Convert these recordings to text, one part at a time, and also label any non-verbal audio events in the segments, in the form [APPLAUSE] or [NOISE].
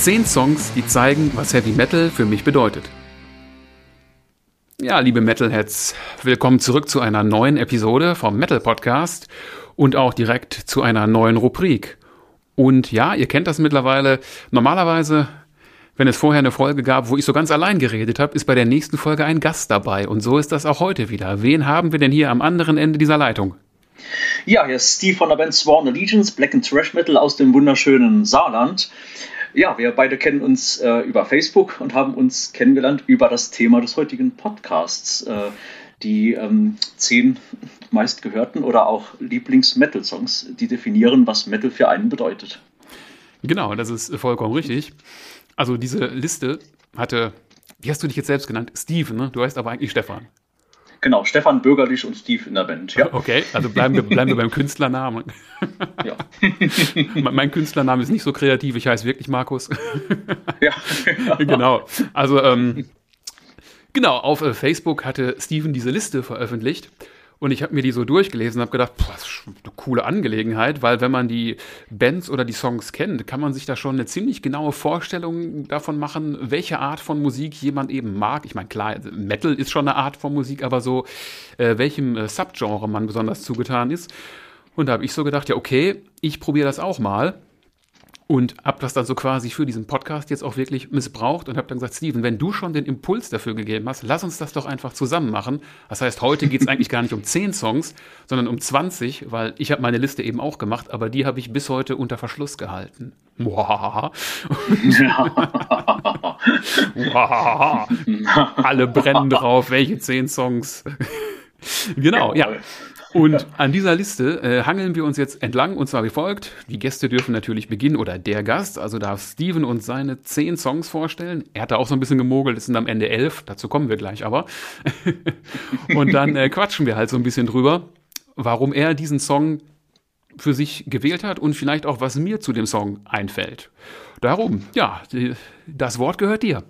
10 Songs, die zeigen, was Heavy Metal für mich bedeutet. Ja, liebe Metalheads, willkommen zurück zu einer neuen Episode vom Metal Podcast und auch direkt zu einer neuen Rubrik. Und ja, ihr kennt das mittlerweile. Normalerweise, wenn es vorher eine Folge gab, wo ich so ganz allein geredet habe, ist bei der nächsten Folge ein Gast dabei. Und so ist das auch heute wieder. Wen haben wir denn hier am anderen Ende dieser Leitung? Ja, hier ist Steve von der Band Sworn Allegiance, Black and Trash Metal aus dem wunderschönen Saarland. Ja, wir beide kennen uns äh, über Facebook und haben uns kennengelernt über das Thema des heutigen Podcasts. Äh, die ähm, zehn meistgehörten oder auch Lieblings-Metal-Songs, die definieren, was Metal für einen bedeutet. Genau, das ist vollkommen richtig. Also diese Liste hatte, wie hast du dich jetzt selbst genannt? Steven, ne? Du heißt aber eigentlich Stefan. Genau, Stefan Bürgerlich und Steve in der Band. Ja. Okay, also bleiben wir, bleiben wir beim Künstlernamen. Ja. [LAUGHS] mein Künstlername ist nicht so kreativ, ich heiße wirklich Markus. [LAUGHS] ja. [LAUGHS] genau. Also, ähm, genau, auf äh, Facebook hatte Steven diese Liste veröffentlicht und ich habe mir die so durchgelesen und habe gedacht, boah, das ist eine coole Angelegenheit, weil wenn man die Bands oder die Songs kennt, kann man sich da schon eine ziemlich genaue Vorstellung davon machen, welche Art von Musik jemand eben mag. Ich meine, klar, Metal ist schon eine Art von Musik, aber so, äh, welchem äh, Subgenre man besonders zugetan ist. Und da habe ich so gedacht, ja, okay, ich probiere das auch mal und habe das dann so quasi für diesen Podcast jetzt auch wirklich missbraucht und habe dann gesagt, Steven, wenn du schon den Impuls dafür gegeben hast, lass uns das doch einfach zusammen machen. Das heißt, heute geht es [LAUGHS] eigentlich gar nicht um 10 Songs, sondern um 20, weil ich habe meine Liste eben auch gemacht, aber die habe ich bis heute unter Verschluss gehalten. [LAUGHS] [LAUGHS] Alle brennen drauf, welche 10 Songs. genau, ja. Und an dieser Liste äh, hangeln wir uns jetzt entlang und zwar wie folgt. Die Gäste dürfen natürlich beginnen oder der Gast, also darf Steven uns seine zehn Songs vorstellen. Er hat da auch so ein bisschen gemogelt, es sind am Ende elf, dazu kommen wir gleich aber. [LAUGHS] und dann äh, quatschen wir halt so ein bisschen drüber, warum er diesen Song für sich gewählt hat und vielleicht auch, was mir zu dem Song einfällt. Darum, ja, das Wort gehört dir.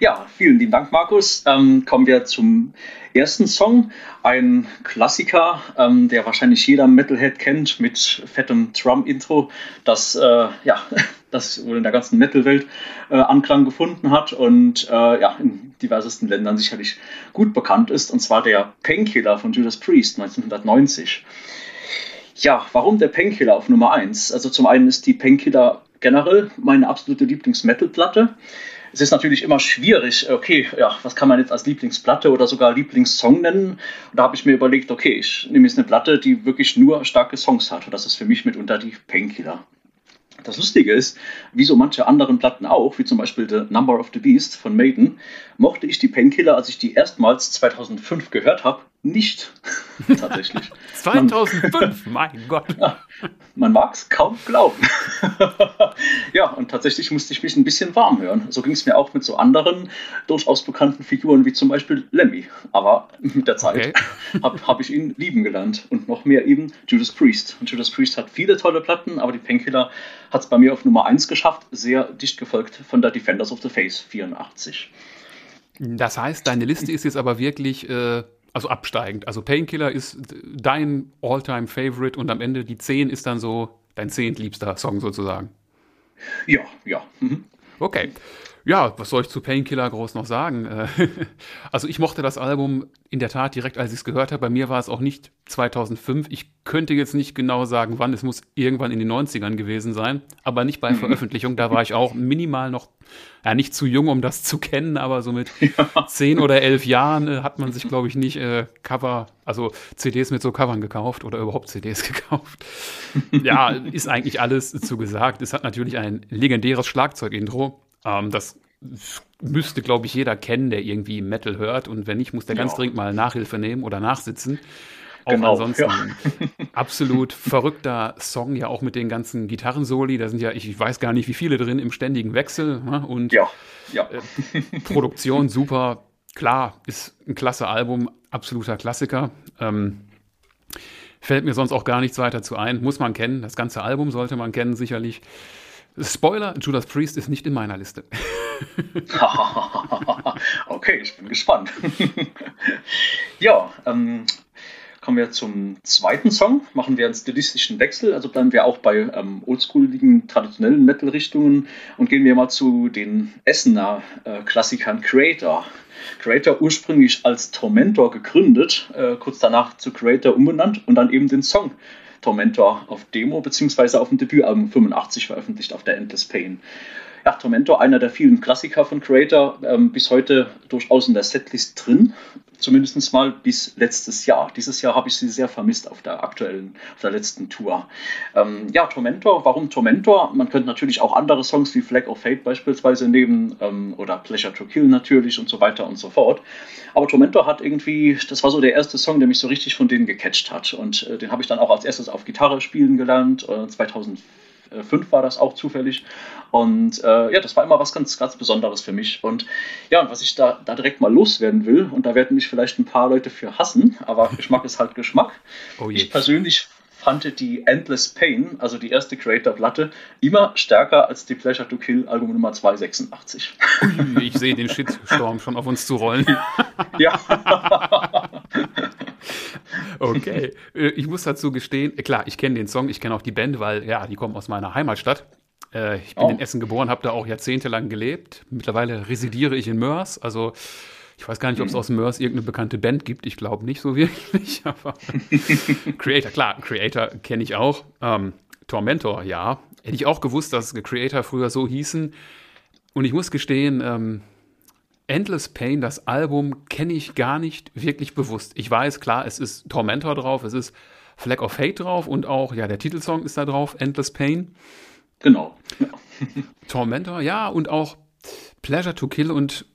Ja, vielen lieben Dank, Markus. Ähm, kommen wir zum ersten Song. Ein Klassiker, ähm, der wahrscheinlich jeder Metalhead kennt, mit fettem Drum-Intro, das, äh, ja, [LAUGHS] das wohl in der ganzen Metal-Welt äh, Anklang gefunden hat und äh, ja, in diversesten Ländern sicherlich gut bekannt ist, und zwar der Painkiller von Judas Priest 1990. Ja, warum der Painkiller auf Nummer 1? Also zum einen ist die Painkiller generell meine absolute Lieblings-Metal-Platte es ist natürlich immer schwierig, okay, ja, was kann man jetzt als Lieblingsplatte oder sogar Lieblingssong nennen? Und da habe ich mir überlegt, okay, ich nehme jetzt eine Platte, die wirklich nur starke Songs hat. Und das ist für mich mitunter die Painkiller. Das Lustige ist, wie so manche anderen Platten auch, wie zum Beispiel The Number of the Beast von Maiden, mochte ich die Painkiller, als ich die erstmals 2005 gehört habe, nicht. [LAUGHS] Tatsächlich. 2005, mein Gott. Ja, man mag es kaum glauben. [LAUGHS] ja, und tatsächlich musste ich mich ein bisschen warm hören. So ging es mir auch mit so anderen durchaus bekannten Figuren wie zum Beispiel Lemmy. Aber mit der Zeit okay. [LAUGHS] habe hab ich ihn lieben gelernt. Und noch mehr eben Judas Priest. Und Judas Priest hat viele tolle Platten, aber die Painkiller hat es bei mir auf Nummer 1 geschafft, sehr dicht gefolgt von der Defenders of the Face 84. Das heißt, deine Liste ist jetzt aber wirklich äh, also absteigend. Also Painkiller ist dein All-Time-Favorite und am Ende die 10 ist dann so dein zehntliebster Song sozusagen. Ja, ja. Mhm. Okay. Ja, was soll ich zu Painkiller groß noch sagen? [LAUGHS] also ich mochte das Album in der Tat direkt, als ich es gehört habe. Bei mir war es auch nicht 2005. Ich könnte jetzt nicht genau sagen, wann. Es muss irgendwann in den 90ern gewesen sein, aber nicht bei mhm. Veröffentlichung. Da war ich auch minimal noch, ja, nicht zu jung, um das [LAUGHS] zu kennen, aber so mit [LAUGHS] ja. 10 oder 11 Jahren äh, hat man sich, glaube ich, nicht äh, Cover, also CDs mit so Covern gekauft oder überhaupt CDs gekauft. ja, ist eigentlich alles zu gesagt. Es hat natürlich ein legendäres Schlagzeugintro ähm, das müsste, glaube ich, jeder kennen, der irgendwie Metal hört. Und wenn nicht, muss der ganz ja. dringend mal Nachhilfe nehmen oder nachsitzen. Auch genau, ansonsten ja. [LAUGHS] absolut verrückter Song, ja auch mit den ganzen Gitarrensoli. Da sind ja, ich weiß gar nicht, wie viele drin im ständigen Wechsel. Ne? Und ja, ja. Äh, Produktion [LAUGHS] super. Klar, ist ein klasse Album, absoluter Klassiker. Ähm, fällt mir sonst auch gar nichts weiter zu ein. Muss man kennen. Das ganze Album sollte man kennen, sicherlich. Spoiler, Judas Priest ist nicht in meiner Liste. [LAUGHS] okay, ich bin gespannt. [LAUGHS] ja, ähm, kommen wir zum zweiten Song, machen wir einen stilistischen Wechsel, also bleiben wir auch bei ähm, oldschooligen, traditionellen Metal-Richtungen und gehen wir mal zu den Essener äh, Klassikern Creator. Creator ursprünglich als Tormentor gegründet, äh, kurz danach zu Creator umbenannt und dann eben den Song Tormentor auf Demo bzw. auf dem Debütalbum 85 veröffentlicht auf der Endless Pain. Ja, Tormentor, einer der vielen Klassiker von Creator, ähm, bis heute durchaus in der Setlist drin zumindest mal bis letztes Jahr. Dieses Jahr habe ich sie sehr vermisst auf der aktuellen, auf der letzten Tour. Ähm, ja, Tormentor, warum Tormentor? Man könnte natürlich auch andere Songs wie Flag of Fate beispielsweise nehmen ähm, oder Pleasure to Kill natürlich und so weiter und so fort. Aber Tormentor hat irgendwie, das war so der erste Song, der mich so richtig von denen gecatcht hat. Und äh, den habe ich dann auch als erstes auf Gitarre spielen gelernt, äh, 2004 fünf war das auch zufällig. Und äh, ja, das war immer was ganz, ganz Besonderes für mich. Und ja, und was ich da, da direkt mal loswerden will, und da werden mich vielleicht ein paar Leute für hassen, aber [LAUGHS] Geschmack ist halt Geschmack. Oh ich persönlich fand die Endless Pain, also die erste Creator-Platte, immer stärker als die Pleasure to Kill Album Nummer 286. ich sehe den Shitstorm schon auf uns zu rollen. [LAUGHS] ja. [LAUGHS] okay. Äh, ich muss dazu gestehen, äh, klar, ich kenne den Song, ich kenne auch die Band, weil ja, die kommen aus meiner Heimatstadt. Äh, ich bin oh. in Essen geboren, habe da auch jahrzehntelang gelebt. Mittlerweile residiere ich in Mörs, also ich weiß gar nicht, ob es mhm. aus Mörs irgendeine bekannte Band gibt. Ich glaube nicht so [LAUGHS] wirklich. Aber [LAUGHS] Creator, klar, Creator kenne ich auch. Ähm, Tormentor, ja. Hätte ich auch gewusst, dass Creator früher so hießen. Und ich muss gestehen, ähm, Endless Pain, das Album, kenne ich gar nicht wirklich bewusst. Ich weiß, klar, es ist Tormentor drauf, es ist Flag of Hate drauf und auch, ja, der Titelsong ist da drauf, Endless Pain. Genau. Ja. Tormentor, ja, und auch Pleasure to Kill und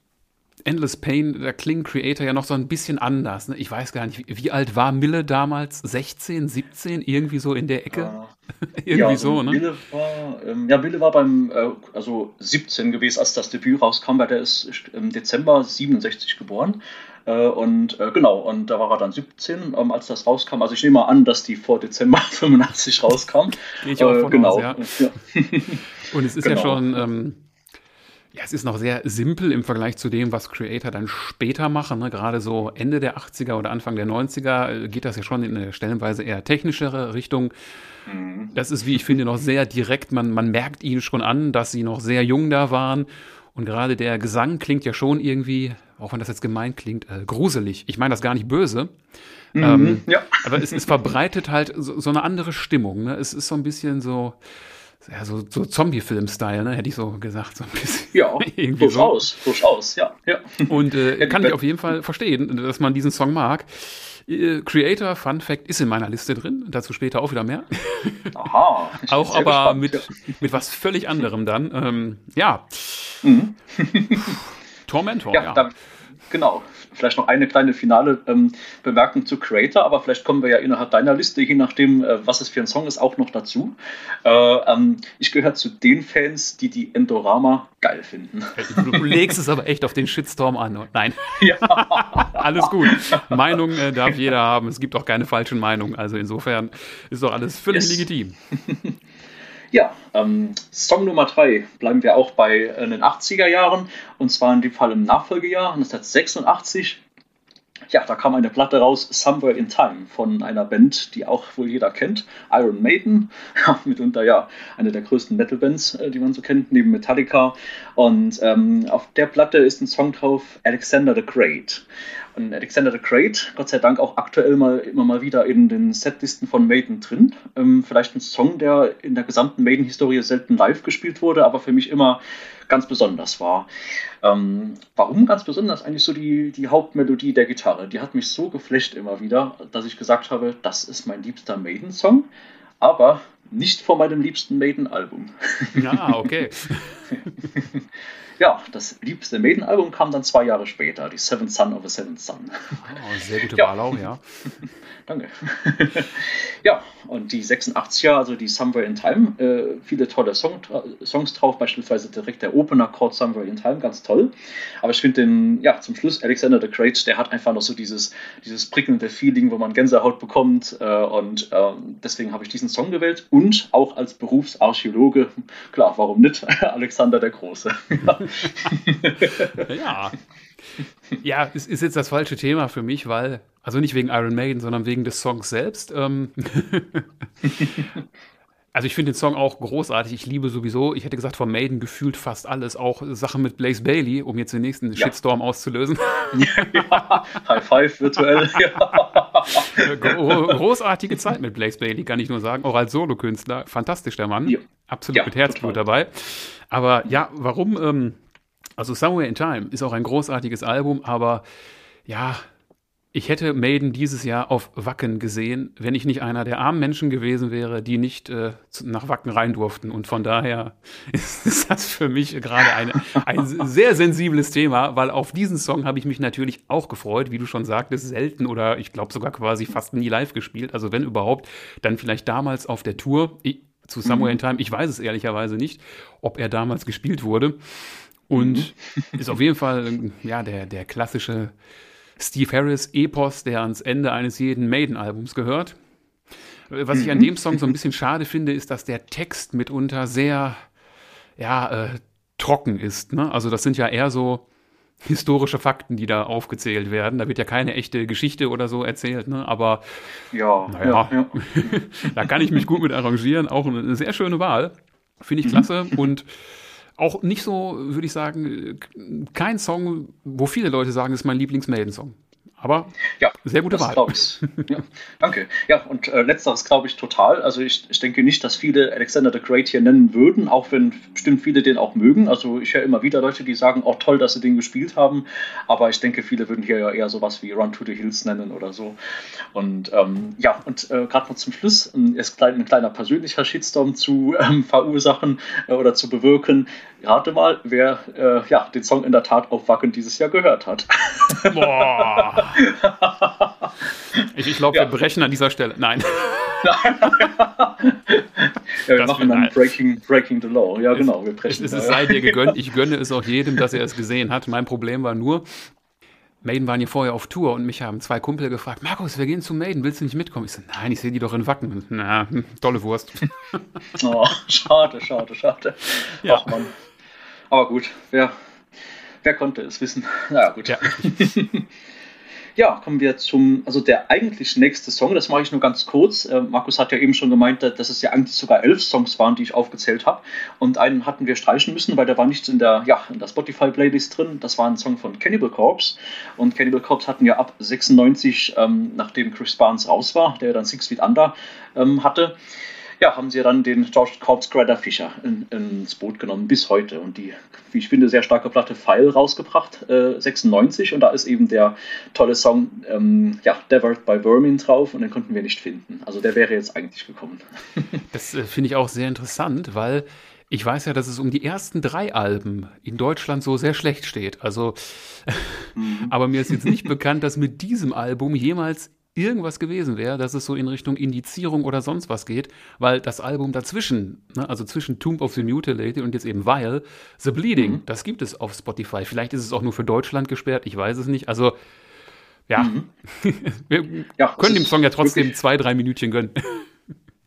Endless Pain, da klingt Creator ja noch so ein bisschen anders. Ne? Ich weiß gar nicht, wie, wie, alt war Mille damals? 16, 17? Irgendwie so in der Ecke? Ja. [LAUGHS] Irgendwie ja, also so, ne? Mille war, ähm, ja, Mille war beim, äh, also 17 gewesen, als das Debüt rauskam, weil der ist im Dezember 67 geboren. Äh, und äh, genau, und da war er dann 17, ähm, als das rauskam. Also ich nehme mal an, dass die vor Dezember [LAUGHS] 85 rauskam. Gehe ich auch von genau. Aus, ja. ja. [LAUGHS] und es ist genau. ja schon... Ähm, ja, es ist noch sehr simpel im Vergleich zu dem, was Creator dann später machen. Ne? Gerade so Ende der 80er oder Anfang der 90er äh, geht das ja schon in eine stellenweise eher technischere Richtung. Mhm. Das ist, wie ich finde, noch sehr direkt. Man, man merkt ihnen schon an, dass sie noch sehr jung da waren. Und gerade der Gesang klingt ja schon irgendwie, auch wenn das jetzt gemein klingt, äh, gruselig. Ich meine das gar nicht böse. Mhm, ähm, ja. Aber es, es verbreitet halt so, so eine andere Stimmung. Ne? Es ist so ein bisschen so ja, so, so Zombie-Film-Style, ne? hätte ich so gesagt. So ein bisschen. Ja, [LAUGHS] durchaus, so. durchaus, ja. ja. Und äh, kann ich auf jeden Fall verstehen, dass man diesen Song mag. Äh, Creator, Fun Fact, ist in meiner Liste drin, dazu später auch wieder mehr. Aha. [LAUGHS] auch aber gespannt, mit, ja. mit was völlig anderem dann. Ähm, ja. Mhm. Tormentor, ja. ja. Genau, vielleicht noch eine kleine finale ähm, Bemerkung zu Creator, aber vielleicht kommen wir ja innerhalb deiner Liste, je nachdem, äh, was es für ein Song ist, auch noch dazu. Äh, ähm, ich gehöre zu den Fans, die die Endorama geil finden. Du, legst es aber echt auf den Shitstorm an. Nein. [LAUGHS] Ja. [LAUGHS] alles gut. Meinung äh, darf jeder haben. Es gibt auch keine falschen Meinungen. Also insofern ist doch alles völlig yes. legitim. [LAUGHS] Ja, ähm, Song Nummer 3 bleiben wir auch bei äh, den 80er Jahren und zwar in dem Fall im Nachfolgejahr 1986. Ja, da kam eine Platte raus, Somewhere in Time, von einer Band, die auch wohl jeder kennt, Iron Maiden, [LAUGHS] mitunter ja eine der größten Metal-Bands, äh, die man so kennt, neben Metallica. Und ähm, auf der Platte ist ein Song drauf, Alexander the Great. Und Alexander the Great, Gott sei Dank auch aktuell mal immer mal wieder in den Setlisten von Maiden drin. Ähm, vielleicht ein Song, der in der gesamten Maiden-Historie selten live gespielt wurde, aber für mich immer ganz besonders war. Ähm, warum ganz besonders? Eigentlich so die, die Hauptmelodie der Gitarre. Die hat mich so geflasht immer wieder, dass ich gesagt habe, das ist mein liebster Maiden-Song. Aber nicht von meinem liebsten Maiden-Album. Ja, okay. [LAUGHS] ja, das liebste Maiden-Album kam dann zwei Jahre später, die Seventh Son of a Seventh Son. Oh, sehr gute [LAUGHS] ja. Wahl auch, ja. [LAUGHS] Danke. [LAUGHS] ja, und die 86er, also die Somewhere in Time, äh, viele tolle Song, Songs drauf, beispielsweise direkt der Opener Chord Somewhere in Time, ganz toll. Aber ich finde den, ja, zum Schluss Alexander the Great, der hat einfach noch so dieses, dieses prickelnde Feeling, wo man Gänsehaut bekommt. Äh, und äh, deswegen habe ich diesen Song gewählt. Und auch als Berufsarchäologe, klar, warum nicht? Alexander der Große. ja. [LAUGHS] Ja, es ist jetzt das falsche Thema für mich, weil, also nicht wegen Iron Maiden, sondern wegen des Songs selbst. Ähm, [LAUGHS] also ich finde den Song auch großartig. Ich liebe sowieso, ich hätte gesagt, von Maiden gefühlt fast alles. Auch Sachen mit Blaze Bailey, um jetzt den nächsten ja. Shitstorm auszulösen. [LAUGHS] Ja, High Five virtuell. Ja. Großartige Zeit mit Blaze Bailey, kann ich nur sagen. Auch als Solokünstler. Fantastisch, der Mann. Ja. Absolut mit Herzblut dabei. Aber ja, warum? Ähm, also Somewhere in Time ist auch ein großartiges Album, aber ja, ich hätte Maiden dieses Jahr auf Wacken gesehen, wenn ich nicht einer der armen Menschen gewesen wäre, die nicht äh, nach Wacken rein durften. Und von daher ist, [LAUGHS] ist das für mich gerade eine, ein sehr sensibles Thema, weil auf diesen Song habe ich mich natürlich auch gefreut, wie du schon sagtest, selten oder ich glaube sogar quasi fast nie live gespielt. Also wenn überhaupt, dann vielleicht damals auf der Tour ich, zu Somewhere mhm. in Time. Ich weiß es ehrlicherweise nicht, ob er damals gespielt wurde. Und mhm. ist auf jeden Fall ja der, der klassische Steve Harris-Epos, der ans Ende eines jeden Maiden-Albums gehört. Was ich an mhm. dem Song so ein bisschen schade finde, ist, dass der Text mitunter sehr, ja, äh, trocken ist. Ne? Also das sind ja eher so historische Fakten, die da aufgezählt werden. Da wird ja keine echte Geschichte oder so erzählt, ne? aber ja, naja, ja, ja. [LAUGHS] da kann ich mich gut mit arrangieren. Auch eine sehr schöne Wahl. Finde ich mhm. klasse. Und auch nicht so, würde ich sagen, kein Song, wo viele Leute sagen, ist mein Lieblings-Maiden-Song. Aber ja, sehr gute Wahl. Ja, danke. Ja, und äh, letzteres glaube ich total. Also ich, ich denke nicht, dass viele Alexander the Great hier nennen würden, auch wenn bestimmt viele den auch mögen. Also ich höre immer wieder Leute, die sagen, auch oh, toll, dass sie den gespielt haben. Aber ich denke, viele würden hier ja eher sowas wie Run to the Hills nennen oder so. Und ähm, ja, und äh, gerade noch zum Schluss ist klein, ein kleiner persönlicher Shitstorm zu ähm, verursachen äh, oder zu bewirken. Rate mal, wer äh, ja, den Song in der Tat auf Wacken dieses Jahr gehört hat. [LAUGHS] Boah. [LAUGHS] ich, ich glaube, ja. wir brechen an dieser Stelle. Nein. [LAUGHS] ja, wir das machen dann breaking, breaking the Law. Ja, genau. Wir brechen es, es, es sei dir gegönnt. Ich gönne es auch jedem, dass er es gesehen hat. Mein Problem war nur, Maiden waren hier vorher auf Tour und mich haben zwei Kumpel gefragt, Markus, wir gehen zu Maiden, willst du nicht mitkommen? Ich so, nein, ich sehe die doch in Wacken. Na, tolle Wurst. oh, schade, schade, schade. Ja. Ach man. Aber gut, wer, wer konnte es wissen? Na gut. Ja. [LAUGHS] Ja, kommen wir zum, also der eigentlich nächste Song, das mache ich nur ganz kurz. Äh, Markus hat ja eben schon gemeint, dass es ja eigentlich sogar elf Songs waren, die ich aufgezählt habe. Und einen hatten wir streichen müssen, weil der war nicht in der, ja, in der Spotify-Playlist drin. Das war ein Song von Cannibal Corpse. Und Cannibal Corpse hatten ja ab 96, ähm, nachdem Chris Barnes raus war, der dann Six Feet Under ähm, hatte, ja, haben sie dann den George Corps Greta Fischer in, ins Boot genommen bis heute und die, wie ich finde, sehr starke Platte File rausgebracht, äh, 96 und da ist eben der tolle Song ähm, ja, Devoured by Vermin drauf und den konnten wir nicht finden. Also der wäre jetzt eigentlich gekommen. [LAUGHS] das äh, finde ich auch sehr interessant, weil ich weiß ja, dass es um die ersten drei Alben in Deutschland so sehr schlecht steht. Also, mhm. [LAUGHS] aber mir ist jetzt nicht bekannt, dass mit diesem Album jemals irgendwas gewesen wäre, dass es so in Richtung Indizierung oder sonst was geht, weil das Album dazwischen, ne, also zwischen Tomb of the Mutilated und jetzt eben Vile, The Bleeding, mhm. das gibt es auf Spotify. Vielleicht ist es auch nur für Deutschland gesperrt, ich weiß es nicht. Also, ja, mhm. [LAUGHS] wir ja, können dem Song ja trotzdem zwei, drei Minütchen gönnen.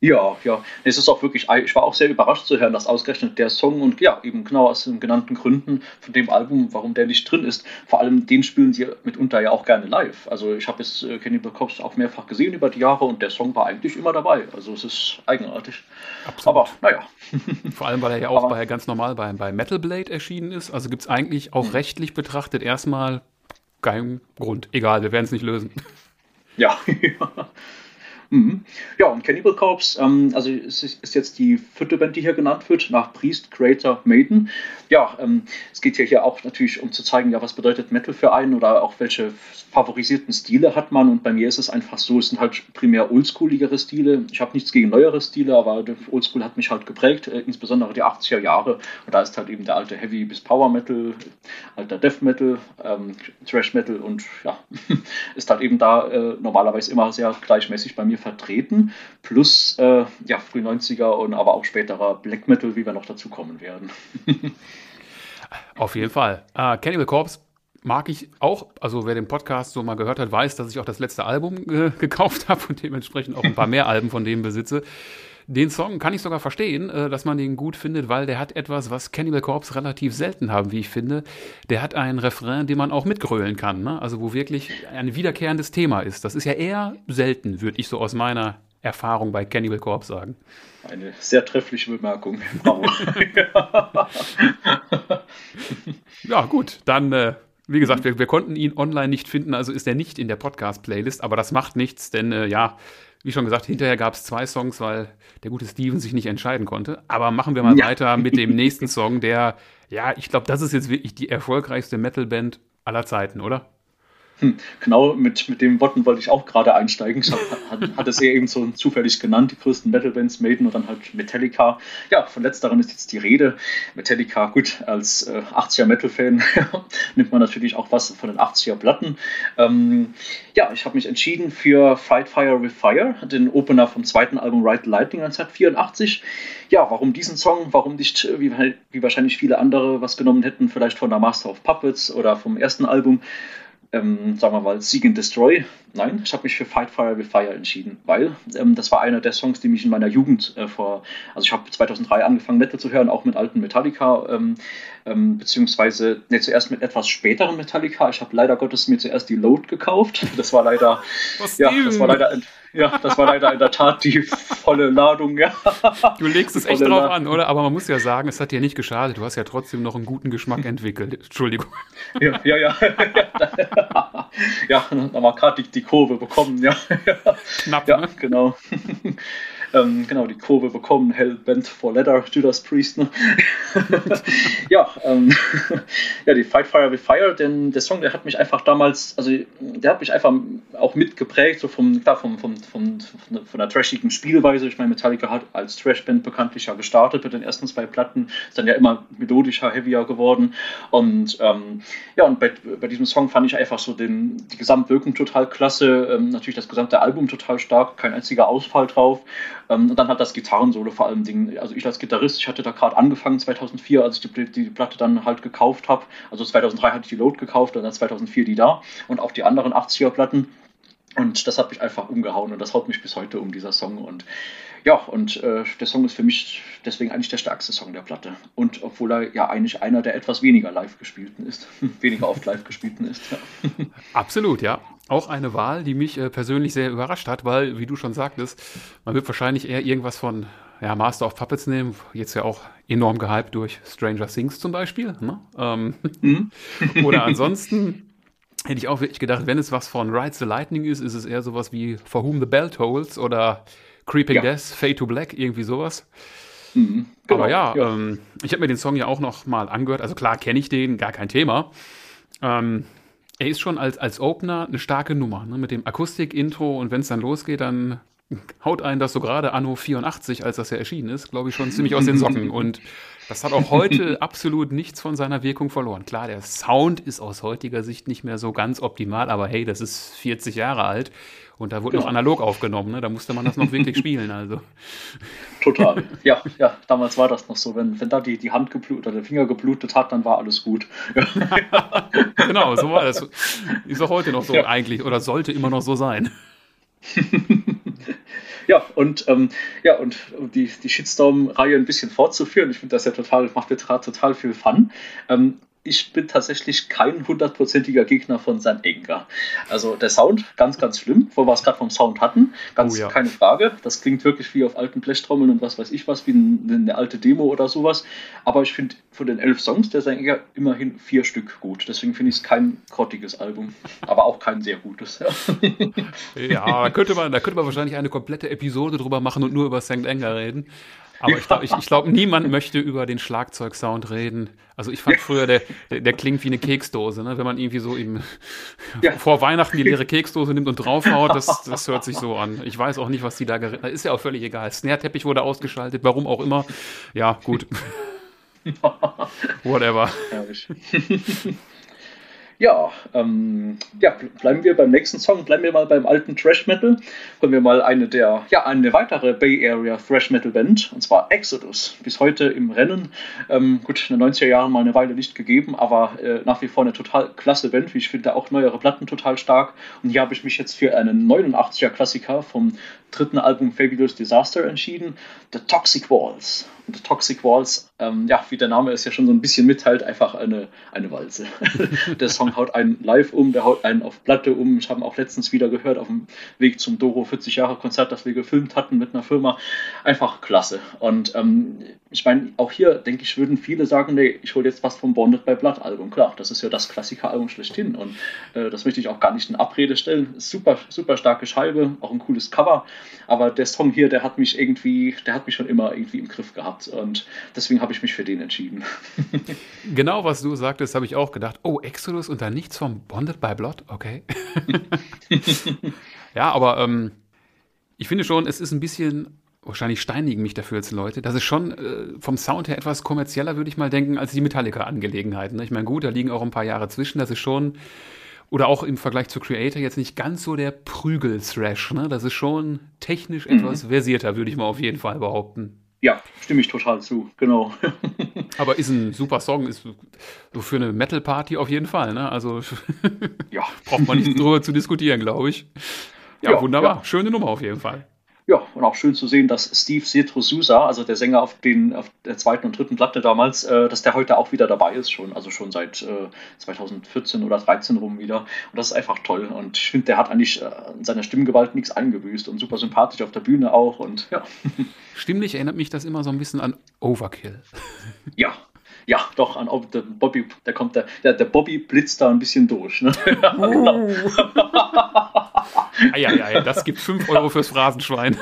Ja, ja. Es ist auch wirklich, ich war auch sehr überrascht zu hören, dass ausgerechnet der Song und ja, eben genau aus den genannten Gründen von dem Album, warum der nicht drin ist. Vor allem den spielen sie mitunter ja auch gerne live. Also ich habe jetzt äh, Kenny Cops auch mehrfach gesehen über die Jahre und der Song war eigentlich immer dabei. Also es ist eigenartig. Absolut. Aber naja. [LAUGHS] Vor allem, weil er ja auch bei, ganz normal bei, bei Metal Blade erschienen ist. Also gibt es eigentlich auch hm. rechtlich betrachtet erstmal keinen Grund. Egal, wir werden es nicht lösen. Ja. [LAUGHS] Mhm. Ja, und Cannibal Corpse, ähm, also es ist, jetzt die vierte Band, die hier genannt wird, nach Priest, Creator, Maiden. Ja, ähm, es geht ja hier auch natürlich um zu zeigen, ja, was bedeutet Metal für einen oder auch welche favorisierten Stile hat man. Und bei mir ist es einfach so, es sind halt primär oldschooligere Stile. Ich habe nichts gegen neuere Stile, aber Oldschool hat mich halt geprägt, äh, insbesondere die 80er Jahre. Und da ist halt eben der alte Heavy bis Power Metal, alter Death Metal, ähm, Thrash Metal und ja, [LAUGHS] ist halt eben da äh, normalerweise immer sehr gleichmäßig bei mir vertreten, plus äh, ja, früh 90er und aber auch späterer Black Metal, wie wir noch dazu kommen werden. [LAUGHS] Auf jeden Fall. Uh, Cannibal Corpse mag ich auch, also wer den Podcast so mal gehört hat, weiß, dass ich auch das letzte Album äh, [LAUGHS] gekauft habe und dementsprechend auch ein paar mehr Alben von dem besitze. Den Song kann ich sogar verstehen, äh, dass man den gut findet, weil der hat etwas, was Cannibal Corpse relativ selten haben, wie ich finde. Der hat einen Refrain, den man auch mitgrölen kann, ne? also wo wirklich ein wiederkehrendes Thema ist. Das ist ja eher selten, würde ich so aus meiner Erfahrung bei Cannibal Corpse sagen. Eine sehr treffliche Bemerkung. [LAUGHS] [LAUGHS] ja, gut, dann, äh, wie gesagt, wir, wir, konnten ihn online nicht finden, also ist er nicht in der Podcast-Playlist, aber das macht nichts, denn äh, ja, wie schon gesagt, hinterher gab es zwei Songs, weil der gute Steven sich nicht entscheiden konnte. Aber machen wir mal ja. weiter mit dem [LAUGHS] nächsten Song, der, ja, ich glaube, das ist jetzt wirklich die erfolgreichste Metal-Band aller Zeiten, oder? Hm, genau, mit, mit dem Worten wollte ich auch gerade einsteigen. Ich hab, hat, es eher eben so zufällig genannt, die größten Metal-Bands, Maiden und dann halt Metallica. Ja, von letzteren ist jetzt die Rede. Metallica, gut, als äh, 80er Metal-Fan [LAUGHS] nimmt man natürlich auch was von den 80er Platten. Ähm, ja, ich habe mich entschieden für Fight Fire with Fire, den Opener vom zweiten Album Ride Lightning 1984. Ja, warum diesen Song? Warum nicht, wie, wie wahrscheinlich viele andere was genommen hätten, vielleicht von der Master of Puppets oder vom ersten Album? Ähm, sagen wir mal, Seek and Destroy. Nein, ich habe mich für Fight Fire with Fire entschieden, weil ähm, das war einer der Songs, die mich in meiner Jugend äh, vor, also ich habe 2003 angefangen Metal zu hören, auch mit alten Metallica, ähm, ähm, beziehungsweise ne, zuerst mit etwas späteren Metallica. Ich habe leider Gottes mir zuerst die Load gekauft. Das war leider, ja, das war leider ja, das war leider in der Tat die volle Ladung, ja. Du legst es echt drauf Ladung. an, oder? Aber man muss ja sagen, es hat dir nicht geschadet. Du hast ja trotzdem noch einen guten Geschmack entwickelt. [LAUGHS] Entschuldigung. Ja, ja, ja. Ja, da war gerade die, die Kurve bekommen, ja. Knapp, ja, ne? genau ähm, genau die Kurve bekommen, Hellbent for Leather, Judas Priest. Ne? [LAUGHS] ja, ähm, [LAUGHS] ja, die Fight Fire with Fire, denn der Song, der hat mich einfach damals, also der hat mich einfach auch mitgeprägt, so vom, klar, vom, vom, vom, von der trashigen Spielweise. Ich meine, Metallica hat als Trashband bekanntlich ja gestartet mit den ersten zwei Platten, ist dann ja immer melodischer, heavier geworden. Und ähm, ja, und bei, bei diesem Song fand ich einfach so den, die Gesamtwirkung total klasse. Ähm, natürlich das gesamte Album total stark, kein einziger Ausfall drauf. Ähm, und dann hat das Gitarrensolo vor allem Ding, also ich als Gitarrist, ich hatte da gerade angefangen 2004, als ich die, die Platte dann halt gekauft habe. Also 2003 hatte ich die Load gekauft und dann 2004 die da und auch die anderen 80er Platten. Und das hat mich einfach umgehauen und das haut mich bis heute um, dieser Song. Und ja, und äh, der Song ist für mich deswegen eigentlich der stärkste Song der Platte. Und obwohl er ja eigentlich einer der etwas weniger live gespielten ist, [LAUGHS] weniger oft live gespielten ist. Ja. [LAUGHS] Absolut, ja. Auch eine Wahl, die mich äh, persönlich sehr überrascht hat, weil, wie du schon sagtest, man wird wahrscheinlich eher irgendwas von ja, Master of Puppets nehmen, jetzt ja auch enorm gehypt durch Stranger Things zum Beispiel. Ne? Ähm, mhm. [LAUGHS] oder ansonsten hätte ich auch wirklich gedacht, wenn es was von Ride the Lightning ist, ist es eher sowas wie For Whom the Bell Tolls oder Creeping ja. Death, Fade to Black, irgendwie sowas. Mhm, genau, Aber ja, ja. Ähm, ich habe mir den Song ja auch noch mal angehört. Also klar kenne ich den, gar kein Thema. Ähm, er ist schon als, als Opener eine starke Nummer, ne? mit dem Akustik-Intro und wenn es dann losgeht, dann haut einen das so gerade Anno 84, als das ja erschienen ist, glaube ich, schon ziemlich aus den Socken. [LAUGHS] Und das hat auch heute absolut nichts von seiner Wirkung verloren. Klar, der Sound ist aus heutiger Sicht nicht mehr so ganz optimal, aber hey, das ist 40 Jahre alt und da wurde genau. noch analog aufgenommen, ne? da musste man das noch wirklich [LAUGHS] spielen. Also. Total. [LAUGHS] Ja, ja, damals war das noch so. Wenn, wenn da die, die Hand geblutet oder der Finger geblutet hat, dann war alles gut. [LAUGHS] genau, so war das. Ist auch heute noch so ja. eigentlich oder sollte immer noch so sein. Ja, und ähm, ja, und um die, die Shitstorm-Reihe ein bisschen fortzuführen, ich finde das ja total, macht mir total viel Fun. Ähm, ich bin tatsächlich kein hundertprozentiger Gegner von San Enger. Also der Sound, ganz, ganz schlimm, wo wir es gerade vom Sound hatten, ganz oh ja. keine Frage. Das klingt wirklich wie auf alten Blechtrommeln und was weiß ich was, wie eine alte Demo oder sowas. Aber ich finde von den elf Songs der San Enger immerhin vier Stück gut. Deswegen finde ich es kein grottiges Album, aber auch kein sehr gutes. [LAUGHS] ja, da könnte man, da könnte man wahrscheinlich eine komplette Episode drüber machen und nur über St. Enger reden. Aber ich glaube, ich, ich glaub, niemand möchte über den Schlagzeugsound reden. Also ich fand früher, der, der, klingt wie eine Keksdose, ne? wenn man irgendwie so eben ja. vor Weihnachten die leere Keksdose nimmt und draufhaut, das, das hört sich so an. Ich weiß auch nicht, was die da geritten Ist ja auch völlig egal. Snare-Teppich wurde ausgeschaltet, warum auch immer. Ja, gut. [LAUGHS] Whatever. Ja, ähm, ja, bleiben wir beim nächsten Song, bleiben wir mal beim alten Thrash Metal. Holen wir mal eine der, ja, eine weitere Bay Area Thrash Metal Band, und zwar Exodus. Bis heute im Rennen. Ähm, gut, in den 90er Jahren mal eine Weile nicht gegeben, aber äh, nach wie vor eine total klasse Band, wie ich finde, auch neuere Platten total stark. Und hier habe ich mich jetzt für einen 89er Klassiker vom dritten Album Fabulous Disaster entschieden. The Toxic Walls. Und The Toxic Walls, ähm, ja, wie der Name es ja schon so ein bisschen mitteilt, einfach eine, eine Walze. [LAUGHS] der Song haut einen live um, der haut einen auf Platte um. Ich habe auch letztens wieder gehört auf dem Weg zum Doro 40 Jahre Konzert, das wir gefilmt hatten mit einer Firma. Einfach klasse. Und ähm, ich meine, auch hier denke ich, würden viele sagen, nee, ich hole jetzt was vom Bonded by Blood Album. Klar, das ist ja das Klassiker-Album schlechthin. Und äh, das möchte ich auch gar nicht in Abrede stellen. Super, super starke Scheibe, auch ein cooles Cover. Aber der Song hier, der hat mich irgendwie, der hat mich schon immer irgendwie im Griff gehabt. Und deswegen habe ich mich für den entschieden. [LAUGHS] genau, was du sagtest, habe ich auch gedacht. Oh, Exodus und dann nichts vom Bonded by Blood? Okay. [LAUGHS] ja, aber ähm, ich finde schon, es ist ein bisschen wahrscheinlich steinigen mich dafür jetzt Leute. Das ist schon äh, vom Sound her etwas kommerzieller, würde ich mal denken, als die Metallica-Angelegenheiten. Ne? Ich meine, gut, da liegen auch ein paar Jahre zwischen. Das ist schon oder auch im Vergleich zu Creator jetzt nicht ganz so der Prügel-Thrash. Ne? Das ist schon technisch mhm. etwas versierter, würde ich mal auf jeden Fall behaupten. Ja, stimme ich total zu, genau. [LAUGHS] Aber ist ein super Song, ist so für eine Metal-Party auf jeden Fall. Ne? Also ja. [LAUGHS] braucht man nicht drüber zu diskutieren, glaube ich. Ja, ja wunderbar. Ja. Schöne Nummer auf jeden Fall. Ja, und auch schön zu sehen, dass Steve Setro Sousa, also der Sänger auf, den, auf der zweiten und dritten Platte damals, äh, dass der heute auch wieder dabei ist, schon, also schon seit äh, 2014 oder 2013 rum wieder. Und das ist einfach toll. Und ich finde, der hat eigentlich äh, in seiner Stimmgewalt nichts eingebüßt und super sympathisch auf der Bühne auch. Und ja. Stimmlich erinnert mich das immer so ein bisschen an Overkill. Ja, ja, doch, an der Bobby, da kommt der, der, der Bobby blitzt da ein bisschen durch. Ne? Oh. [LAUGHS] ja, [LAUGHS] ja, ja, das gibt 5 Euro fürs Phrasenschwein.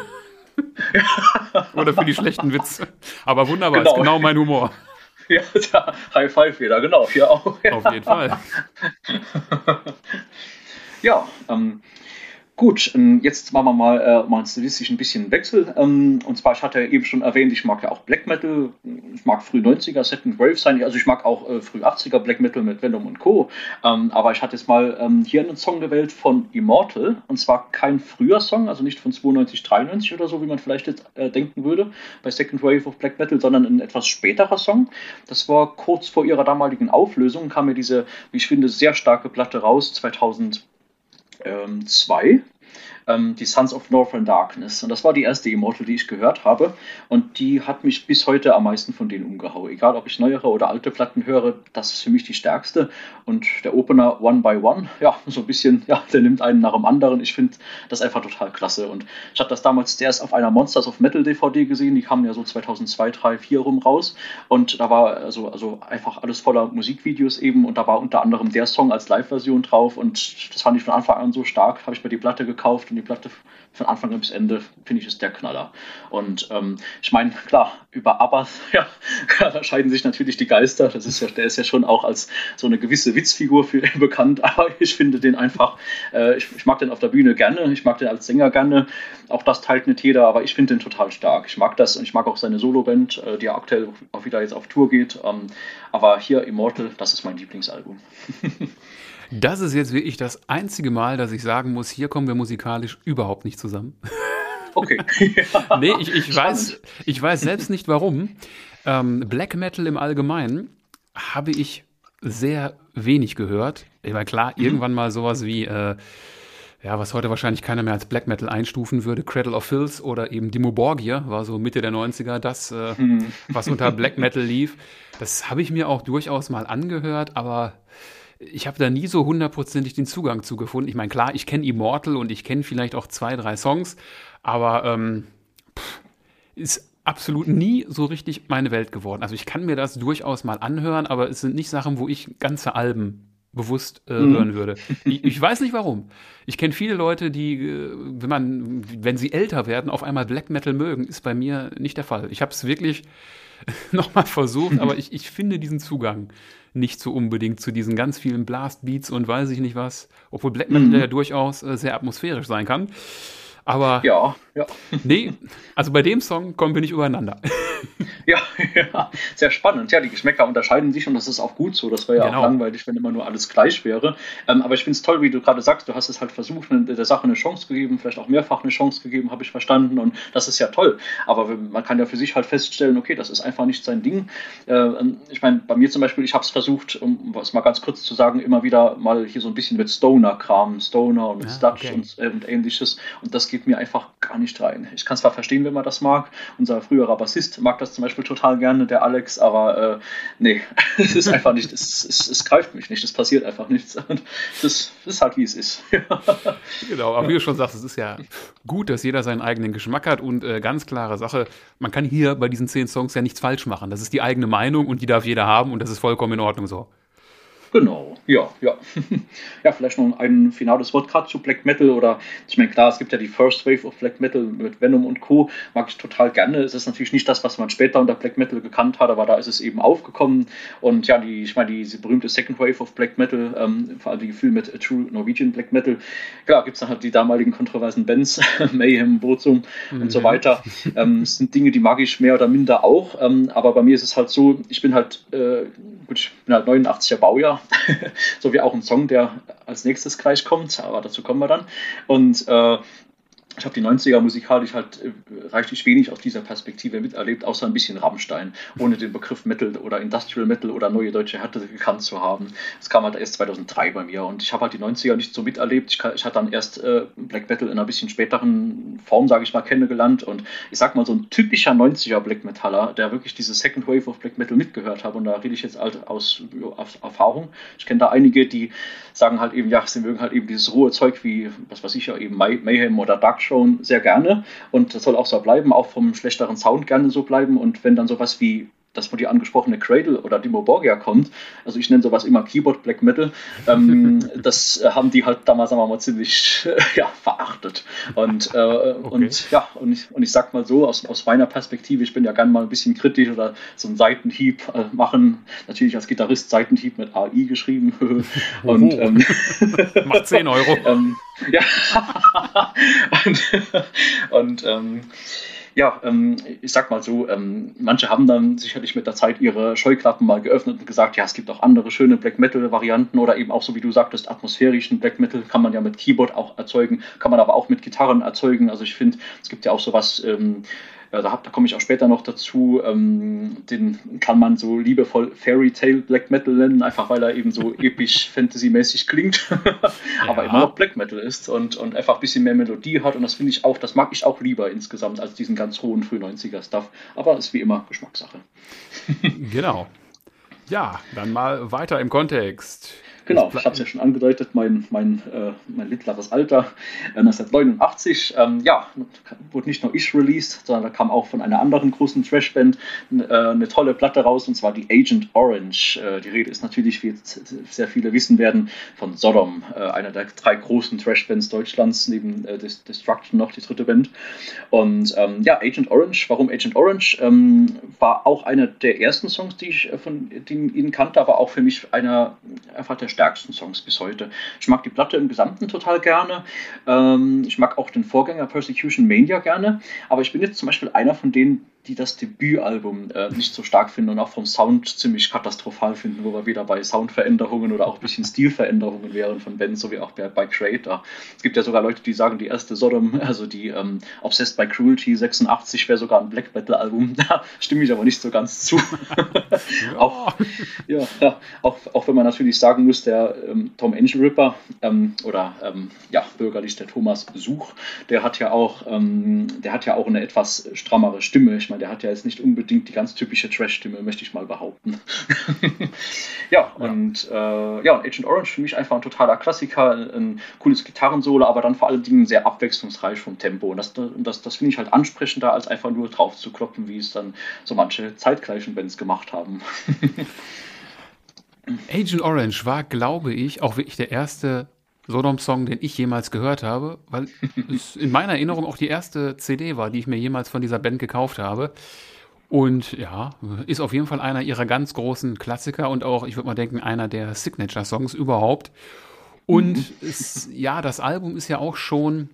[LAUGHS] Oder für die schlechten Witze. Aber wunderbar, genau. ist genau mein Humor. Ja, da, High Five wieder, genau, hier auch. Auf jeden Fall. ja, ähm, Gut, ähm, jetzt machen wir mal, äh, mal stilistisch ein bisschen Wechsel. Ähm, und zwar, ich hatte eben schon erwähnt, ich mag ja auch Black Metal. Ich mag früh 90er, Second Wave sein. Also ich mag auch äh, früh 80er Black Metal mit Venom und Co. Ähm, aber ich hatte jetzt mal ähm, hier einen Song gewählt von Immortal. Und zwar kein früher Song, also nicht von 92, 93 oder so, wie man vielleicht jetzt äh, denken würde bei Second Wave of Black Metal, sondern ein etwas späterer Song. Das war kurz vor ihrer damaligen Auflösung, kam mir diese, wie ich finde, sehr starke Platte raus, 2000 ähm, 2 ähm, die Sons of Northern Darkness. Und das war die erste Immortal, die ich gehört habe. Und die hat mich bis heute am meisten von denen umgehauen. Egal, ob ich neuere oder alte Platten höre, das ist für mich die stärkste. Und der Opener One by One, ja, so ein bisschen, ja, der nimmt einen nach dem anderen. Ich finde das einfach total klasse. Und ich habe das damals erst auf einer Monsters of Metal DVD gesehen. Die kamen ja so 2002, 3, 4 rum raus. Und da war also, also einfach alles voller Musikvideos eben. Und da war unter anderem der Song als Live-Version drauf. Und das fand ich von Anfang an so stark. Habe ich mir die Platte gekauft und die Platte von Anfang bis Ende, finde ich, ist der Knaller. Und ähm, ich meine, klar, über Abbas, [LAUGHS] ja, da scheiden sich natürlich die Geister. Das ist ja, der ist ja schon auch als so eine gewisse Witzfigur für [LAUGHS] bekannt, aber ich finde den einfach, äh, ich, ich, mag den auf der Bühne gerne, ich mag den als Sänger gerne. Auch das teilt nicht jeder, aber ich finde den total stark. Ich mag das und ich mag auch seine Soloband, äh, die ja aktuell auch wieder jetzt auf Tour geht. Ähm, aber hier Immortal, das ist mein Lieblingsalbum. [LAUGHS] Das ist jetzt wirklich das einzige Mal, dass ich sagen muss, hier kommen wir musikalisch überhaupt nicht zusammen. [LAUGHS] Okay. [LAUGHS] nee, ich, ich, weiß, ich weiß selbst nicht warum. Ähm, Black Metal im Allgemeinen habe ich sehr wenig gehört. Ich war klar, mhm. irgendwann mal sowas wie, äh, ja, was heute wahrscheinlich keiner mehr als Black Metal einstufen würde, Cradle of Filth oder eben Dimo Borgir, war so Mitte der 90er das, äh, mhm. was unter [LAUGHS] Black Metal lief. Das habe ich mir auch durchaus mal angehört, aber ich habe da nie so hundertprozentig den Zugang zu gefunden. Ich meine, klar, ich kenne Immortal und ich kenne vielleicht auch zwei, drei Songs, aber ähm, pff, ist absolut nie so richtig meine Welt geworden. Also ich kann mir das durchaus mal anhören, aber es sind nicht Sachen, wo ich ganze Alben bewusst äh, mhm. hören würde. [LAUGHS] Ich, ich, weiß nicht warum. Ich kenne viele Leute, die, äh, wenn man, wenn sie älter werden, auf einmal Black Metal mögen, ist bei mir nicht der Fall. Ich habe es wirklich [LAUGHS] nochmal versucht, [LAUGHS] aber ich, ich finde diesen Zugang nicht so unbedingt zu diesen ganz vielen Blastbeats und weiß ich nicht was, obwohl Black Metal mhm. ja durchaus äh, sehr atmosphärisch sein kann. Aber ja, ja. nee, also bei dem Song kommen wir nicht übereinander. [LAUGHS] [LAUGHS] Ja, ja, sehr spannend. Ja, die Geschmäcker unterscheiden sich und das ist auch gut so. Das wäre ja genau. auch langweilig, wenn immer nur alles gleich wäre. Ähm, aber ich finde es toll, wie du gerade sagst, du hast es halt versucht, der Sache eine Chance gegeben, vielleicht auch mehrfach eine Chance gegeben, habe ich verstanden. Und das ist ja toll. Aber man kann ja für sich halt feststellen, okay, das ist einfach nicht sein Ding. Äh, ich meine, bei mir zum Beispiel, ich habe es versucht, um es mal ganz kurz zu sagen, immer wieder mal hier so ein bisschen mit Stoner-Kram, Stoner und mit ah, Sludge okay. und, äh, und ähnliches. Und das geht mir einfach gar nicht rein. Ich kann zwar verstehen, wenn man das mag. Unser früherer Bassist mag das zum Beispiel total gerne, der Alex, aber äh, nee, [LAUGHS] es ist einfach nicht, es, es, es, greift mich nicht, es passiert einfach nichts. Und das, das ist halt, wie es ist. [LAUGHS] genau, aber wie du schon sagst, es ist ja gut, dass jeder seinen eigenen Geschmack hat und äh, ganz klare Sache, man kann hier bei diesen zehn Songs ja nichts falsch machen. Das ist die eigene Meinung und die darf jeder haben und das ist vollkommen in Ordnung so. Genau, ja, ja. [LAUGHS] ja, vielleicht noch ein finales Wort gerade zu Black Metal oder ich meine, klar, es gibt ja die First Wave of Black Metal mit Venom und Co. Mag ich total gerne. Es ist natürlich nicht das, was man später unter Black Metal gekannt hat, aber da ist es eben aufgekommen. Und ja, die, ich meine, diese berühmte Second Wave of Black Metal, ähm, vor allem die Gefühl mit True Norwegian Black Metal, klar, gibt es dann halt die damaligen kontroversen Bands, [LAUGHS] Mayhem, Bozum mhm. und so mhm. weiter. [LAUGHS] Ähm, das sind Dinge, die mag ich mehr oder minder auch. Ähm, aber bei mir ist es halt so, ich bin halt, äh, gut, ich bin halt 89er Baujahr [LAUGHS] so wie auch ein Song, der als nächstes gleich kommt, aber dazu kommen wir dann. Und äh, ich habe die 90er musikalisch halt äh, reichlich wenig aus dieser Perspektive miterlebt, außer ein bisschen Rammstein, ohne den Begriff Metal oder Industrial Metal oder Neue Deutsche Härte gekannt zu haben. Das kam halt erst 2003 bei mir und ich habe halt die 90er nicht so miterlebt. Ich, ich hatte dann erst äh, Black Metal in einer bisschen späteren Form, sage ich mal, kennengelernt und ich sag mal so ein typischer 90er Black Metaller, der wirklich diese Second Wave of Black Metal mitgehört hat und da rede ich jetzt halt aus, aus Erfahrung. Ich kenne da einige, die sagen halt eben, ja, sie mögen halt eben dieses rohe Zeug wie, was weiß ich ja, eben Mayhem oder Dark Throne sehr gerne. Und das soll auch so bleiben, auch vom schlechteren Sound gerne so bleiben. Und wenn dann sowas wie das von dir angesprochene Cradle oder Dimo Borgia kommt, also ich nenne sowas immer Keyboard Black Metal, ähm, [LAUGHS] das haben die halt damals sagen wir mal ziemlich äh, [LAUGHS] ja, verachtet. Und, äh, [LAUGHS] okay. und ja, und ich, und ich sag mal so, aus, aus meiner Perspektive, ich bin ja gerne mal ein bisschen kritisch oder so einen Seitenhieb äh, machen, natürlich als Gitarrist Seitenhieb mit AI geschrieben. und ähm, macht 10 Euro. ähm, ja. und, und ähm, ja, ähm, ich sag mal so, ähm, manche haben dann sicherlich mit der Zeit ihre Scheuklappen mal geöffnet und gesagt, ja, es gibt auch andere schöne Black Metal-Varianten oder eben auch so wie du sagtest, atmosphärischen Black Metal kann man ja mit Keyboard auch erzeugen, kann man aber auch mit Gitarren erzeugen. Also ich finde, es gibt ja auch sowas, ähm, ja, da, da komme ich auch später noch dazu. Ähm, den kann man so liebevoll Fairy Tale Black Metal nennen, einfach weil er eben so [LAUGHS] episch Fantasy-mäßig klingt, [LAUGHS] aber ja. immer noch Black Metal ist und, und einfach ein bisschen mehr Melodie hat. Und das finde ich auch, das mag ich auch lieber insgesamt als diesen ganz hohen früh 90er Stuff. Aber ist wie immer Geschmackssache. [LAUGHS] genau. Ja, dann mal weiter im Kontext. Genau, ich habe es ja schon angedeutet, mein, mein, äh, mein mittleres Alter, äh, 1989. Ähm, ja, wurde nicht nur ich released, sondern da kam auch von einer anderen großen Trashband äh, eine tolle Platte raus, und zwar die Agent Orange. Äh, die Rede ist natürlich, wie jetzt sehr viele wissen werden, von Sodom, äh, einer der drei großen Trashbands Deutschlands, neben äh, Destruction noch die dritte Band. Und ähm, ja, Agent Orange, warum Agent Orange? Ähm, war auch einer der ersten Songs, die ich von die ihnen kannte, aber auch für mich einer einfach der stärksten Songs bis heute. Ich mag die Platte im Gesamten total gerne. Ähm, ich mag auch den Vorgänger Persecution Mania gerne. Aber ich bin jetzt zum Beispiel einer von denen, die das Debütalbum äh, nicht so stark finden und auch vom Sound ziemlich katastrophal finden, wo wir wieder bei Soundveränderungen oder auch ein bisschen Stilveränderungen wären von Ben, so wie auch bei, bei Creator. Es gibt ja sogar Leute, die sagen, die erste Sodom, [LAUGHS] also die ähm, Obsessed by Cruelty 86 wäre sogar ein Black Metal Album. [LAUGHS] Da stimme ich aber nicht so ganz zu. ja. [LAUGHS] auch, ja, ja, auch, auch wenn man natürlich sagen muss, der ähm, Tom Angel Ripper ähm, oder ähm, ja, bürgerlich der Thomas Such, der hat ja auch, ähm, der hat ja auch eine etwas strammere Stimme. Ich meine, der hat ja jetzt nicht unbedingt die ganz typische Trash-Stimme, möchte ich mal behaupten. [LAUGHS] ja, ja, und äh, ja, Agent Orange für mich einfach ein totaler Klassiker, ein cooles Gitarrensolo, aber dann vor allen Dingen sehr abwechslungsreich vom Tempo. Und das, das, das finde ich halt ansprechender, als einfach nur drauf zu kloppen, wie es dann so manche zeitgleichen Bands gemacht haben. [LAUGHS] Agent Orange war, glaube ich, auch wirklich der erste Sodom-Song, den ich jemals gehört habe, weil [LAUGHS] es in meiner Erinnerung auch die erste CD war, die ich mir jemals von dieser Band gekauft habe. Und ja, ist auf jeden Fall einer ihrer ganz großen Klassiker und auch, ich würde mal denken, einer der Signature-Songs überhaupt. Und mhm. es, ja, das Album ist ja auch schon,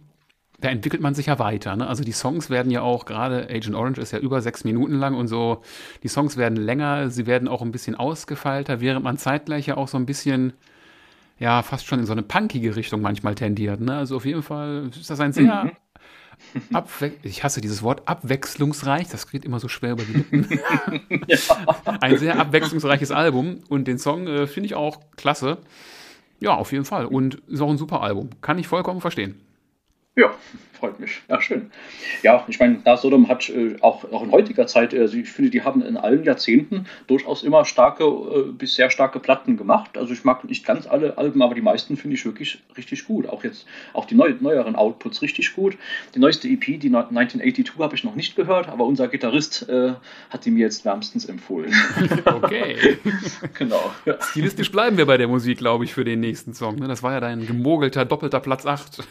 da entwickelt man sich ja weiter. Ne? Also die Songs werden ja auch, gerade Agent Orange ist ja über sechs Minuten lang und so, die Songs werden länger, sie werden auch ein bisschen ausgefeilter, während man zeitgleich ja auch so ein bisschen ja fast schon in so eine punkige Richtung manchmal tendiert. Ne? Also auf jeden Fall ist das ein sehr mhm. Abwe ich hasse dieses Wort abwechslungsreich, das geht immer so schwer über die Lippen. ja. [LAUGHS] [LAUGHS] Ein sehr abwechslungsreiches Album und den Song äh, finde ich auch klasse. Ja, auf jeden Fall. Und ist auch ein super Album. Kann ich vollkommen verstehen. Ja, freut mich. Ja, schön. Ja, ich meine, da Sodom hat äh, auch, auch in heutiger Zeit, äh, ich finde, die haben in allen Jahrzehnten durchaus immer starke äh, bis sehr starke Platten gemacht. Also ich mag nicht ganz alle Alben, aber die meisten finde ich wirklich richtig gut. Auch jetzt, auch die neu, neueren Outputs richtig gut. Die neueste EP, die 1982, habe ich noch nicht gehört, aber unser Gitarrist äh, hat sie mir jetzt wärmstens empfohlen. [LAUGHS] Okay. [LAUGHS] genau. Ja. Stilistisch bleiben wir bei der Musik, glaube ich, für den nächsten Song. Ne? Das war ja dein gemogelter doppelter Platz 8.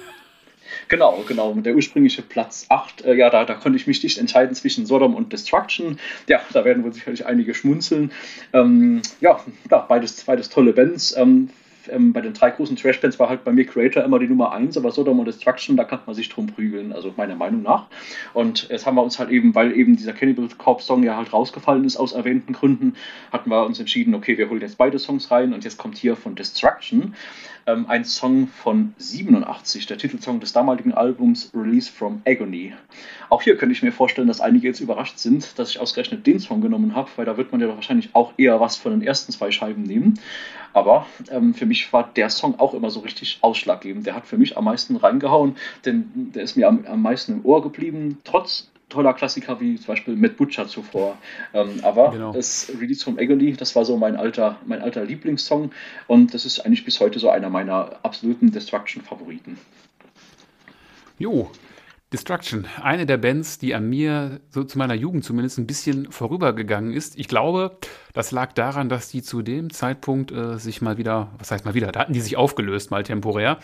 Genau, genau. Der ursprüngliche Platz 8, äh, ja, da, da konnte ich mich nicht entscheiden zwischen Sodom und Destruction. Ja, da werden wohl sicherlich einige schmunzeln. Ähm, ja, ja, beides, beides tolle Bands. Ähm, ähm, bei den drei großen Trash-Bands war halt bei mir Creator immer die Nummer 1, aber Sodom und Destruction, da kann man sich drum prügeln, also meiner Meinung nach. Und jetzt haben wir uns halt eben, weil eben dieser Cannibal Corpse Song ja halt rausgefallen ist aus erwähnten Gründen, hatten wir uns entschieden, okay, wir holen jetzt beide Songs rein und jetzt kommt hier von Destruction ähm, ein Song von 87, der Titelsong des damaligen Albums Release from Agony. Auch hier könnte ich mir vorstellen, dass einige jetzt überrascht sind, dass ich ausgerechnet den Song genommen habe, weil da wird man ja wahrscheinlich auch eher was von den ersten zwei Scheiben nehmen. Aber ähm, für mich war der Song auch immer so richtig ausschlaggebend. Der hat für mich am meisten reingehauen, denn der ist mir am, am meisten im Ohr geblieben, trotz toller Klassiker wie zum Beispiel Matt Butcher zuvor. Ähm, aber genau. das Release from Agony, das war so mein alter, mein alter Lieblingssong und das ist eigentlich bis heute so einer meiner absoluten Destruction-Favoriten. Jo, Destruction, eine der Bands, die an mir so zu meiner Jugend zumindest ein bisschen vorübergegangen ist. Ich glaube, das lag daran, dass die zu dem Zeitpunkt äh, sich mal wieder, was heißt mal wieder, da hatten die sich aufgelöst, mal temporär.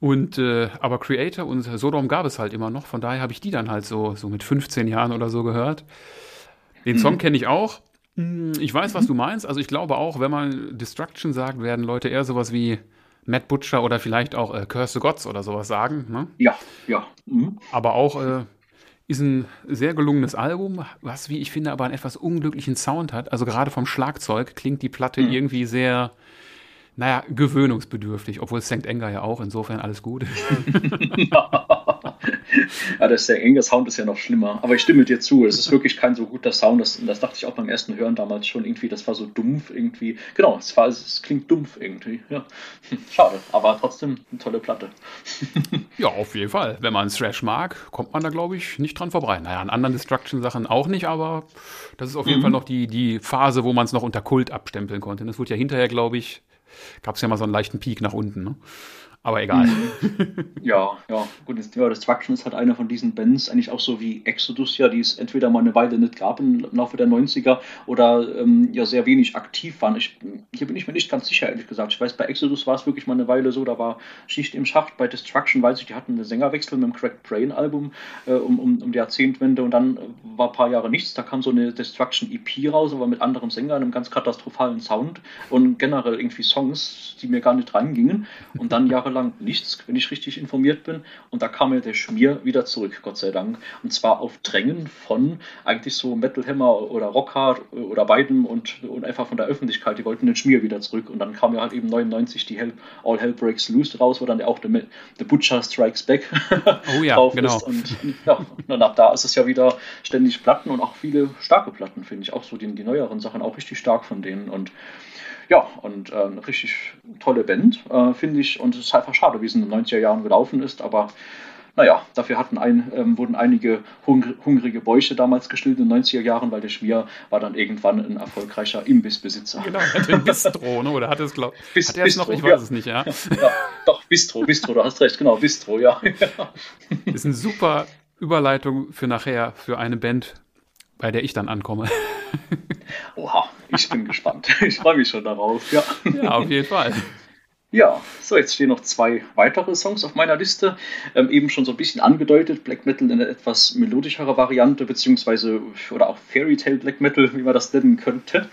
Und äh, aber Creator und Sodom gab es halt immer noch, von daher habe ich die dann halt so, so mit 15 Jahren oder so gehört. Den mhm. Song kenne ich auch. Hm, ich weiß, was du meinst. Also ich glaube auch, wenn man Destruction sagt, werden Leute eher sowas wie Matt Butcher oder vielleicht auch äh, Curse the Gods oder sowas sagen. Ne? Ja, ja. Mhm. Aber auch äh, ist ein sehr gelungenes Album, was, wie ich finde, aber einen etwas unglücklichen Sound hat. Also gerade vom Schlagzeug klingt die Platte mhm. irgendwie sehr naja, gewöhnungsbedürftig, obwohl St. Anger ja auch, insofern alles gut. [LAUGHS] ja, der St. Sound ist ja noch schlimmer. Aber ich stimme dir zu, es ist wirklich kein so guter Sound. Das, das dachte ich auch beim ersten Hören damals schon irgendwie, das war so dumpf irgendwie. Genau, es, war, es klingt dumpf irgendwie. Ja. [LAUGHS] Schade, aber trotzdem eine tolle Platte. [LAUGHS] ja, auf jeden Fall. Wenn man Thrash mag, kommt man da, glaube ich, nicht dran vorbei. Naja, an anderen Destruction-Sachen auch nicht, aber das ist auf jeden mhm. Fall noch die, die Phase, wo man es noch unter Kult abstempeln konnte. Das wurde ja hinterher, glaube ich, gab es ja mal so einen leichten Peak nach unten. Ne? Aber egal. [LAUGHS] Ja, ja, gut, ja, Destruction ist halt einer von diesen Bands, eigentlich auch so wie Exodus, ja, die es entweder mal eine Weile nicht gab im Laufe der 90er oder ähm, ja sehr wenig aktiv waren. Ich, hier bin ich mir nicht ganz sicher, ehrlich gesagt. Ich weiß, bei Exodus war es wirklich mal eine Weile so, da war Schicht im Schacht. Bei Destruction weiß ich, die hatten einen Sängerwechsel mit dem Cracked Brain Album äh, um, um, um die Jahrzehntwende und dann war ein paar Jahre nichts. Da kam so eine Destruction EP raus, aber mit anderem Sänger, einem ganz katastrophalen Sound und generell irgendwie Songs, die mir gar nicht reingingen. Und dann Jahre jahrelang nichts, wenn ich richtig informiert bin. Und da kam ja der Schmier wieder zurück, Gott sei Dank. Und zwar auf Drängen von eigentlich so Metal Hammer oder Rockhard oder beiden und, und einfach von der Öffentlichkeit. Die wollten den Schmier wieder zurück. Und dann kam ja halt eben 99 die Hell, All Hell Breaks Loose raus, wo dann auch The, The Butcher Strikes Back oh, ja, [LAUGHS] drauf genau. ist. Und ja, ab da ist es ja wieder ständig Platten und auch viele starke Platten, finde ich. Auch so die, die neueren Sachen auch richtig stark von denen. Und ja, und äh, eine richtig tolle Band, äh, finde ich. Und es ist einfach schade, wie es in den 90er Jahren gelaufen ist. Aber naja, dafür hatten ein, ähm, wurden einige hungr hungrige Bäuche damals gestillt in den 90er Jahren, weil der Schmier war dann irgendwann ein erfolgreicher Imbissbesitzer. Genau, er hatte ein Bistro, ne? oder hat es, glaub, [LAUGHS] Bis, hat er es noch? Ich weiß ja. es nicht, ja. [LAUGHS] ja. Doch, Bistro, Bistro, du hast recht, genau, Bistro, ja. [LAUGHS] Ist eine super Überleitung für nachher, für eine Band, bei der ich dann ankomme. [LAUGHS] Oha, ich bin gespannt. Ich freue mich schon darauf. Ja. ja, auf jeden Fall. Ja, so, jetzt stehen noch zwei weitere Songs auf meiner Liste. Ähm, eben schon so ein bisschen angedeutet, Black Metal in einer etwas melodischere Variante, beziehungsweise, oder auch Fairy Tale Black Metal, wie man das nennen könnte.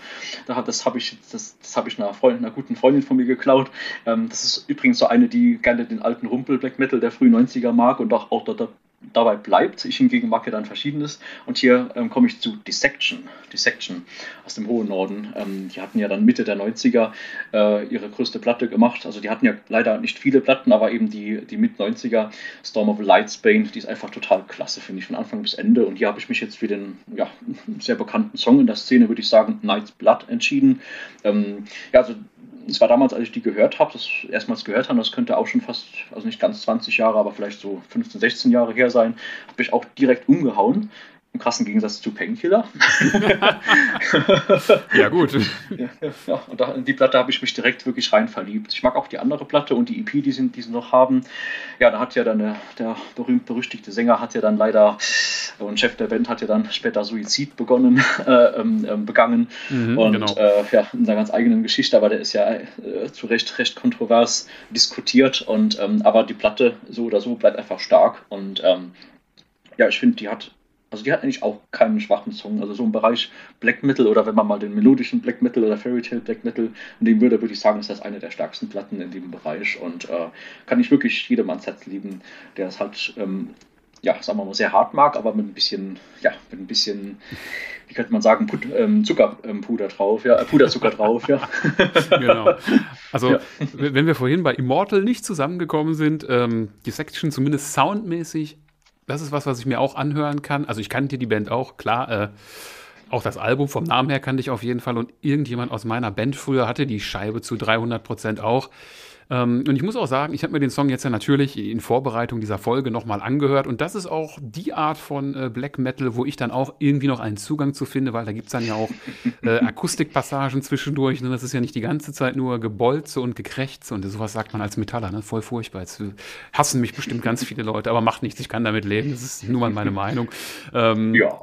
Das habe ich, das, das hab ich einer, Freundin, einer guten Freundin von mir geklaut. Ähm, das ist übrigens so eine, die gerne den alten Rumpel Black Metal der frühen 90er mag und auch, auch dort dabei bleibt. Ich hingegen mag ja dann Verschiedenes. Und hier ähm, komme ich zu Dissection. Dissection aus dem hohen Norden. Ähm, die hatten ja dann Mitte der 90er äh, ihre größte Platte gemacht. Also die hatten ja leider nicht viele Platten, aber eben die, die Mit-90er Storm of Lightsbane, die ist einfach total klasse, finde ich, von Anfang bis Ende. Und hier habe ich mich jetzt für den ja, sehr bekannten Song in der Szene, würde ich sagen, Night's Blood entschieden. Ähm, ja, also es war damals, als ich die gehört habe, das erstmals gehört habe, das könnte auch schon fast, also nicht ganz 20 Jahre, aber vielleicht so 15, 16 Jahre her sein, habe ich auch direkt umgehauen. Im krassen Gegensatz zu Painkiller. [LAUGHS] ja, gut. Ja, ja, und da, in die Platte habe ich mich direkt wirklich rein verliebt. Ich mag auch die andere Platte und die EP, die sie, die sie noch haben. Ja, da hat ja dann der, der berühmt-berüchtigte Sänger hat ja dann leider, und Chef der Band hat ja dann später Suizid begonnen, [LAUGHS] äh, ähm, begangen. Mhm, und genau. äh, ja, in seiner ganz eigenen Geschichte, aber der ist ja äh, zu Recht recht kontrovers diskutiert. Und ähm, aber die Platte so oder so bleibt einfach stark. Und ähm, ja, ich finde, die hat also die hat eigentlich auch keinen schwachen Song. Also so im Bereich Black Metal oder wenn man mal den melodischen Black Metal oder Fairy Tale Black Metal nehmen würde, würde ich sagen, ist das eine der stärksten Platten in dem Bereich und äh, kann ich wirklich jedem ans Herz lieben, der es halt, ähm, ja, sagen wir mal, sehr hart mag, aber mit ein bisschen, ja, mit ein bisschen, wie könnte man sagen, Put, ähm, Zuckerpuder ähm, drauf, ja, äh, Puderzucker drauf, ja. [LAUGHS] genau. Also, ja. wenn wir vorhin bei Immortal nicht zusammengekommen sind, ähm, die Section zumindest soundmäßig das ist was, was ich mir auch anhören kann. Also ich kannte die Band auch, klar. Äh, auch das Album vom Namen her kannte ich auf jeden Fall. Und irgendjemand aus meiner Band früher hatte die Scheibe zu 300 Prozent auch. Ähm, und ich muss auch sagen, ich habe mir den Song jetzt ja natürlich in Vorbereitung dieser Folge nochmal angehört. Und das ist auch die Art von äh, Black Metal, wo ich dann auch irgendwie noch einen Zugang zu finde, weil da gibt es dann ja auch [LAUGHS] äh, Akustikpassagen zwischendurch. Ne? Das ist ja nicht die ganze Zeit nur Gebolze und Gekrächze und sowas sagt man als Metaller, ne? voll furchtbar. Jetzt äh, hassen mich bestimmt ganz viele Leute, aber macht nichts, ich kann damit leben. Das ist nur mal meine Meinung. Ähm, ja.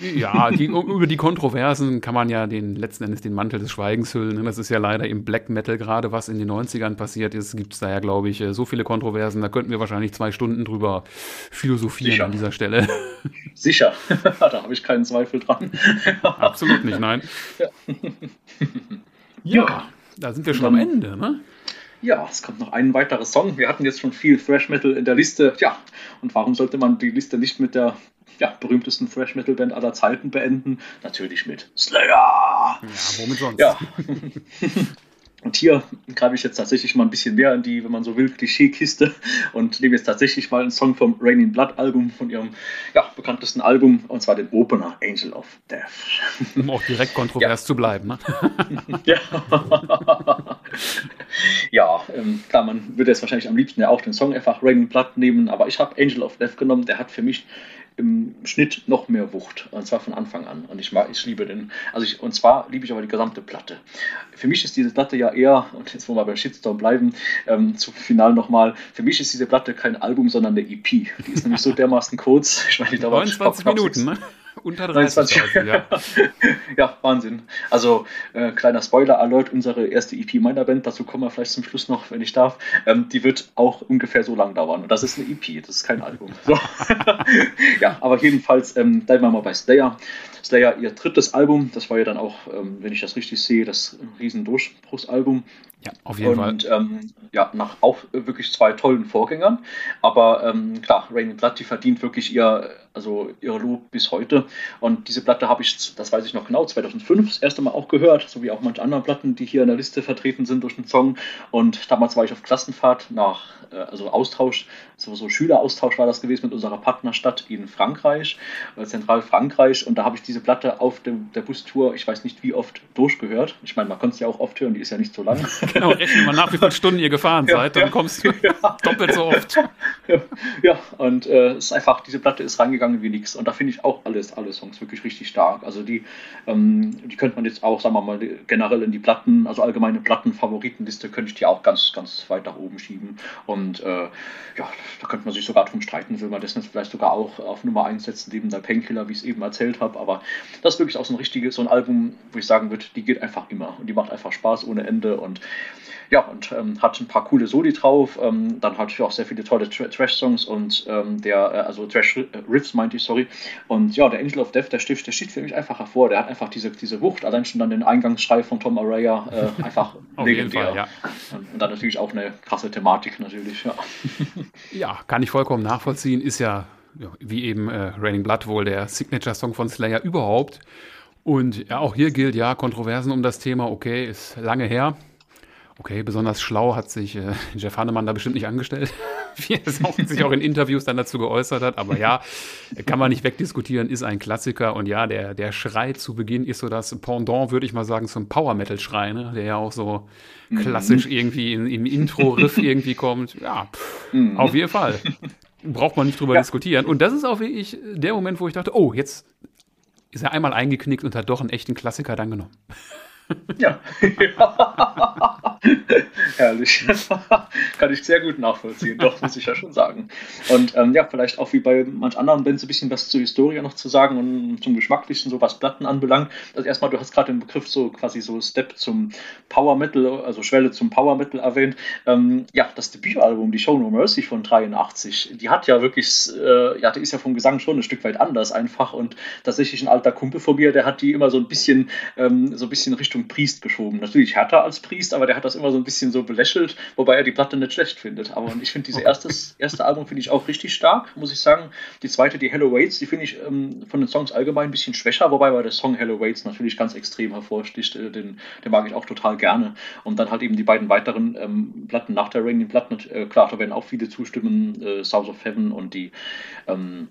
Ja, die, über die Kontroversen kann man ja den letzten Endes den Mantel des Schweigens hüllen. Ne? Das ist ja leider im Black Metal gerade, was in den 90ern passiert passiert ist, gibt es da ja, glaube ich, äh, so viele Kontroversen. Da könnten wir wahrscheinlich zwei Stunden drüber philosophieren Sicher. an dieser Stelle. [LAUGHS] Sicher, [LAUGHS] da habe ich keinen Zweifel dran. [LAUGHS] Absolut nicht, nein. Ja. ja, da sind wir schon am Ende, ne? Ja, es kommt noch ein weiterer Song. Wir hatten jetzt schon viel Thrash Metal in der Liste. Ja, und warum sollte man die Liste nicht mit der ja, berühmtesten Thrash Metal Band aller Zeiten beenden? Natürlich mit Slayer. Ja, womit sonst? Ja. Und hier greife ich jetzt tatsächlich mal ein bisschen mehr in die, wenn man so will, Klischeekiste und nehme jetzt tatsächlich mal einen Song vom Raining Blood Album, von ihrem ja, bekanntesten Album, und zwar den Opener Angel of Death. [LAUGHS] Um auch direkt kontrovers ja. zu bleiben, ne? [LAUGHS] ja. [LAUGHS] ja, ähm, klar, man würde jetzt wahrscheinlich am liebsten ja auch den Song einfach Raining Blood nehmen, aber ich habe Angel of Death genommen, der hat für mich im Schnitt noch mehr Wucht. Und zwar von Anfang an. Und ich, mag, ich liebe den. Also ich, und zwar liebe ich aber die gesamte Platte. Für mich ist diese Platte ja eher, und jetzt wollen wir beim Shitstorm bleiben, ähm, zum Final nochmal, für mich ist diese Platte kein Album, sondern eine EP. Die ist nämlich so dermaßen kurz. Ich meine, die dauert 29 Minuten, ne? Unter 30 ja. [LAUGHS] ja, Wahnsinn. Also, äh, kleiner Spoiler-Alert, unsere erste EP meiner Band, dazu kommen wir vielleicht zum Schluss noch, wenn ich darf, ähm, die wird auch ungefähr so lang dauern. Und das ist eine EP, das ist kein Album. So. [LAUGHS] ja, aber jedenfalls ähm, bleiben wir mal bei Slayer. Slayer, ihr drittes Album, das war ja dann auch, ähm, wenn ich das richtig sehe, das Riesendurchbruchsalbum. Ja, auf jeden und, Fall. Ähm, ja, nach auch wirklich zwei tollen Vorgängern. Aber ähm, klar, Rain Blood, die verdient wirklich ihr, also ihr Lob bis heute. Und diese Platte habe ich, das weiß ich noch genau, 2005 das erste Mal auch gehört, so wie auch manche andere Platten, die hier in der Liste vertreten sind durch den Song. Und damals war ich auf Klassenfahrt nach, äh, also Austausch, so, so Schüleraustausch war das gewesen mit unserer Partnerstadt in Frankreich, äh, Zentralfrankreich. Und da habe ich diese Platte auf dem, der Bustour, ich weiß nicht wie oft, durchgehört. Ich meine, man konnte es ja auch oft hören, die ist ja nicht so lang. [LAUGHS] genau, rechnen wir nach, wie viele Stunden ihr gefahren [LAUGHS] ja, seid, dann ja, kommst du [LAUGHS] ja. doppelt so oft. Ja, und äh, es ist einfach, diese Platte ist reingegangen wie nichts. Und da finde ich auch alles, alle Songs wirklich richtig stark. Also die, ähm, die könnte man jetzt auch, sagen wir mal, generell in die Platten, also allgemeine Platten-Favoritenliste, könnte ich die auch ganz, ganz weit nach oben schieben. Und äh, ja, da könnte man sich sogar drum streiten, will man das jetzt vielleicht sogar auch auf Nummer 1 setzen, neben der Painkiller, wie ich es eben erzählt habe. Aber das ist wirklich auch so ein richtiges, so ein Album, wo ich sagen würde, die geht einfach immer. Und die macht einfach Spaß ohne Ende. Und ja, und ähm, hat ein paar coole Soli drauf. Ähm, dann hat auch sehr viele tolle Tra Trash-Songs und ähm, der, äh, also Trash-Riffs meinte ich, sorry. Und ja, der Angel of Death, der steht, der steht für mich einfach hervor. Der hat einfach diese, diese Wucht, allein schon dann den Eingangsschrei von Tom Araya, äh, [LAUGHS] einfach legendär. Fall, ja. Und dann natürlich auch eine krasse Thematik natürlich, ja. [LAUGHS] ja, kann ich vollkommen nachvollziehen. Ist ja, ja wie eben äh, Raining Blood wohl der Signature-Song von Slayer überhaupt. Und ja, auch hier gilt ja, Kontroversen um das Thema, okay, ist lange her. Okay, besonders schlau hat sich äh, [LAUGHS] Jeff Hannemann da bestimmt nicht angestellt. [LAUGHS] wie er sich auch in Interviews dann dazu geäußert hat. Aber ja, kann man nicht wegdiskutieren, ist ein Klassiker. Und ja, der, der Schrei zu Beginn ist so das Pendant, würde ich mal sagen, zum Power-Metal-Schrei, ne? der ja auch so mhm. klassisch irgendwie in, im Intro-Riff irgendwie kommt. Ja, mhm. auf jeden Fall. Braucht man nicht drüber ja. diskutieren. Und das ist auch wirklich der Moment, wo ich dachte, oh, jetzt ist er einmal eingeknickt und hat doch einen echten Klassiker dann genommen. Ja. [LAUGHS] Herrlich. [LAUGHS] Kann ich sehr gut nachvollziehen, doch, muss ich ja schon sagen. Und ähm, ja, vielleicht auch wie bei manch anderen Bands ein bisschen was zur Historie noch zu sagen und zum Geschmacklichen, so was Platten anbelangt. Also erstmal, du hast gerade den Begriff so quasi so Step zum Power Metal, also Schwelle zum Power Metal erwähnt. Ähm, ja, das Debütalbum, die Show No Mercy von 83, die hat ja wirklich, äh, ja, die ist ja vom Gesang schon ein Stück weit anders einfach und tatsächlich ein alter Kumpel von mir, der hat die immer so ein bisschen, ähm, so ein bisschen Richtung Richtung Priest geschoben. Natürlich härter als Priest, aber der hat das immer so ein bisschen so belächelt, wobei er die Platte nicht schlecht findet. Aber ich finde diese erstes, erste Album finde ich auch richtig stark, muss ich sagen. Die zweite, die Hello Waits, die finde ich ähm, von den Songs allgemein ein bisschen schwächer, wobei bei der Song Hello Waits natürlich ganz extrem hervorsticht. Äh, den, den mag ich auch total gerne. Und dann halt eben die beiden weiteren ähm, Platten nach der Ring, Platten, äh, klar, da werden auch viele zustimmen, äh, South of Heaven und die ähm,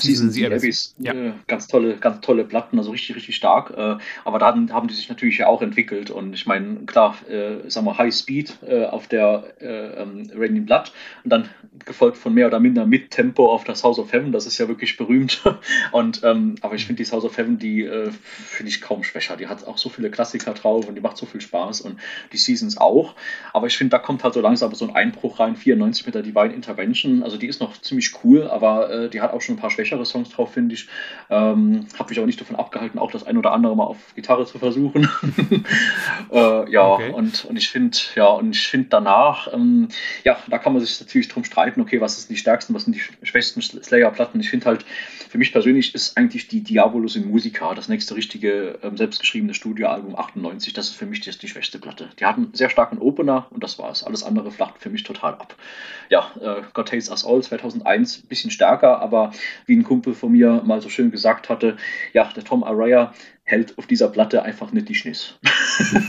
Season the Abyss. Ja. Ganz tolle, ganz tolle Platten, also richtig, richtig stark. Äh, aber da haben, die sich natürlich ja auch entwickelt. Und ich meine, klar, äh, sagen wir High Speed äh, auf der äh, ähm, Raining Blood und dann gefolgt von mehr oder minder mit Tempo auf das House of Heaven. Das ist ja wirklich berühmt. [LAUGHS] und ähm, aber ich finde die House of Heaven, die äh, finde ich kaum schwächer. Die hat auch so viele Klassiker drauf und die macht so viel Spaß und die Seasons auch. Aber ich finde, da kommt halt so langsam so ein Einbruch rein. 94 mit der Divine Intervention. Also die ist noch ziemlich cool, aber die hat auch schon ein paar schwächere Songs drauf, finde ich. Ähm, Habe mich aber nicht davon abgehalten, auch das ein oder andere mal auf Gitarre zu versuchen. [LAUGHS] äh, ja, okay. und, und ich finde, ja, und ich finde danach, ähm, ja, da kann man sich natürlich drum streiten, okay, was sind die stärksten, was sind die schwächsten Slayer-Platten. Ich finde halt, für mich persönlich ist eigentlich die Diabolus in Musica, das nächste richtige ähm, selbstgeschriebene Studioalbum 98, das ist für mich die, die schwächste Platte. Die hat einen sehr starken Opener und das war's. Alles andere flacht für mich total ab. Ja, äh, God Hates Us All 2001, bisschen stärker, aber wie ein Kumpel von mir mal so schön gesagt hatte, ja, der Tom Araya hält auf dieser Platte einfach nicht die Schniss. [LAUGHS]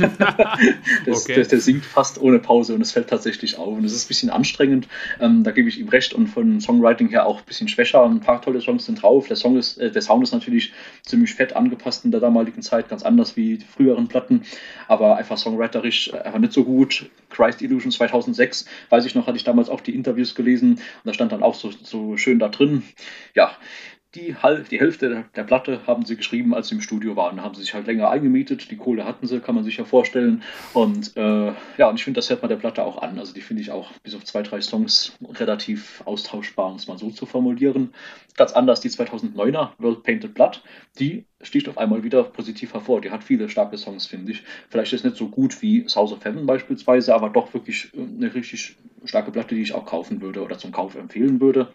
das, okay. der, der, singt fast ohne Pause und es fällt tatsächlich auf. Und es ist ein bisschen anstrengend, ähm, da gebe ich ihm recht und von Songwriting her auch ein bisschen schwächer. Ein paar tolle Songs sind drauf. Der, Song ist, äh, der Sound ist natürlich ziemlich fett angepasst in der damaligen Zeit, ganz anders wie die früheren Platten, aber einfach songwriterisch äh, einfach nicht so gut. Christ Illusion 2006, weiß ich noch, hatte ich damals auch die Interviews gelesen und da stand dann auch so, so schön da drin. Ja, die, die Hälfte der Platte haben sie geschrieben, als sie im Studio waren. Da haben sie sich halt länger eingemietet. Die Kohle hatten sie, kann man sich ja vorstellen. Und äh, ja, und ich finde, das hört man der Platte auch an. Also die finde ich auch bis auf zwei, drei Songs relativ austauschbar, um es mal so zu formulieren. Ganz anders die 2009er World Painted Blood. Die sticht auf einmal wieder positiv hervor. Die hat viele starke Songs, finde ich. Vielleicht ist nicht so gut wie South of Heaven beispielsweise, aber doch wirklich eine richtig starke Platte, die ich auch kaufen würde oder zum Kauf empfehlen würde.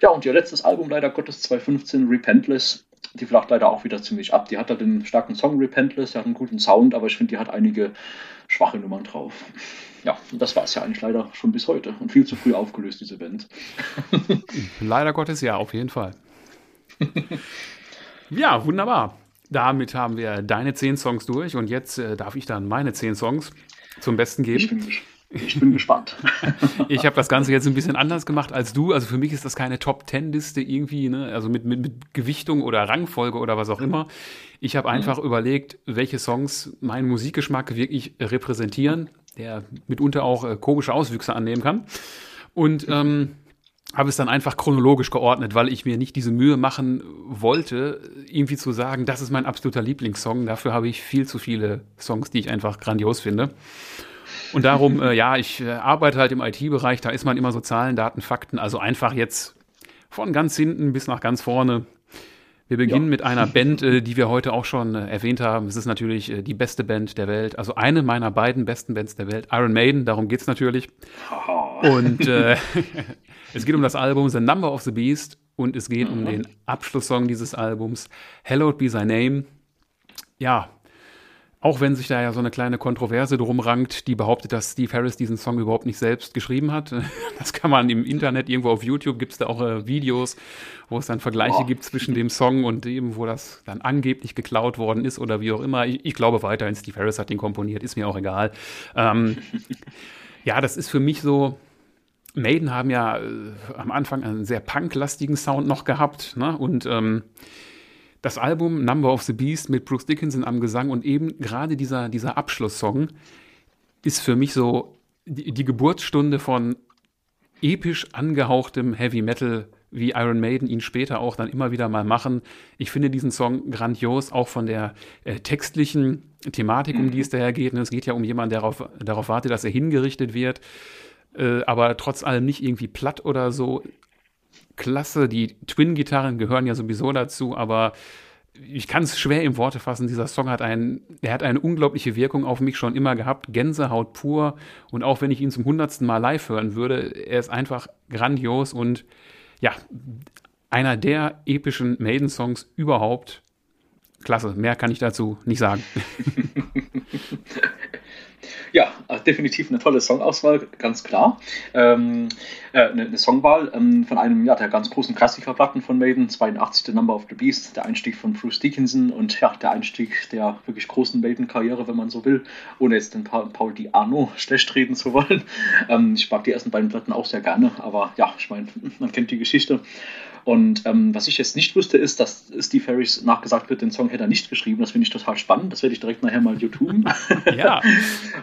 Ja, und ihr letztes Album, leider Gottes 2015, Repentless, die flacht leider auch wieder ziemlich ab. Die hat da den starken Song Repentless, die hat einen guten Sound, aber ich finde, die hat einige schwache Nummern drauf. Ja, und das war es ja eigentlich leider schon bis heute und viel zu früh aufgelöst, diese Band. [LAUGHS] leider Gottes ja, auf jeden Fall. [LAUGHS] ja, wunderbar. Damit haben wir deine zehn Songs durch und jetzt äh, darf ich dann meine zehn Songs zum Besten geben. Ich bin, ich bin gespannt. [LAUGHS] ich habe das Ganze jetzt ein bisschen anders gemacht als du. Also für mich ist das keine Top-Ten-Liste irgendwie, ne? also mit, mit, mit, Gewichtung oder Rangfolge oder was auch immer. Ich habe einfach mhm. überlegt, welche Songs meinen Musikgeschmack wirklich repräsentieren, der mitunter auch äh, komische Auswüchse annehmen kann. Und ähm, habe es dann einfach chronologisch geordnet, weil ich mir nicht diese Mühe machen wollte, irgendwie zu sagen, das ist mein absoluter Lieblingssong. Dafür habe ich viel zu viele Songs, die ich einfach grandios finde. Und darum, äh, ja, ich äh, arbeite halt im IT-Bereich, da ist man immer so Zahlen, Daten, Fakten, also einfach jetzt von ganz hinten bis nach ganz vorne. Wir beginnen ja. mit einer Band, äh, die wir heute auch schon äh, erwähnt haben. Es ist natürlich äh, die beste Band der Welt, also eine meiner beiden besten Bands der Welt, Iron Maiden, darum geht's natürlich. [LAUGHS] Und [LAUGHS] es geht um das Album The Number of the Beast und es geht mhm. um den Abschlusssong dieses Albums, Hallowed Be Thy Name. Ja, auch wenn sich da ja so eine kleine Kontroverse drum rankt, die behauptet, dass Steve Harris diesen Song überhaupt nicht selbst geschrieben hat. [LAUGHS] Das kann man im Internet, irgendwo auf YouTube gibt es da auch äh, Videos, wo es dann Vergleiche Boah. gibt zwischen dem Song und dem, wo das dann angeblich geklaut worden ist oder wie auch immer. Ich, ich glaube weiterhin, Steve Harris hat den komponiert, ist mir auch egal. Ähm, [LAUGHS] ja, das ist für mich so, Maiden haben ja äh, am Anfang einen sehr punklastigen Sound noch gehabt. Ne? Und ähm, das Album Number of the Beast mit Bruce Dickinson am Gesang und eben gerade dieser, dieser Abschlusssong ist für mich so die, die Geburtsstunde von episch angehauchtem Heavy Metal, wie Iron Maiden ihn später auch dann immer wieder mal machen. Ich finde diesen Song grandios, auch von der äh, textlichen Thematik, um die es daher geht. Es geht ja um jemanden, der darauf, darauf wartet, dass er hingerichtet wird, äh, aber trotz allem nicht irgendwie platt oder so. Klasse, die Twin-Gitarren gehören ja sowieso dazu, aber ich kann es schwer in Worte fassen. Dieser Song hat einen, er hat eine unglaubliche Wirkung auf mich schon immer gehabt. Gänsehaut pur. Und auch wenn ich ihn zum hundertsten Mal live hören würde, er ist einfach grandios und ja, einer der epischen Maiden-Songs überhaupt. Klasse, mehr kann ich dazu nicht sagen. [LAUGHS] Äh, definitiv eine tolle Songauswahl, ganz klar. Ähm, äh, eine, eine, Songwahl ähm, von einem ja, der ganz großen Klassikerplatten von Maiden, 82 The Number of the Beast, der Einstieg von Bruce Dickinson und ja, der Einstieg der wirklich großen Maiden-Karriere, wenn man so will, ohne jetzt den pa Paul Di Arno [LAUGHS] schlecht reden zu wollen. Ähm, ich mag die ersten beiden Platten auch sehr gerne, aber ja, ich meine, [LAUGHS] man kennt die Geschichte. Und ähm, was ich jetzt nicht wusste, ist, dass Steve Harris nachgesagt wird, den Song hätte er nicht geschrieben. Das finde ich total spannend. Das werde ich direkt nachher mal YouTuben. [LAUGHS] Ja.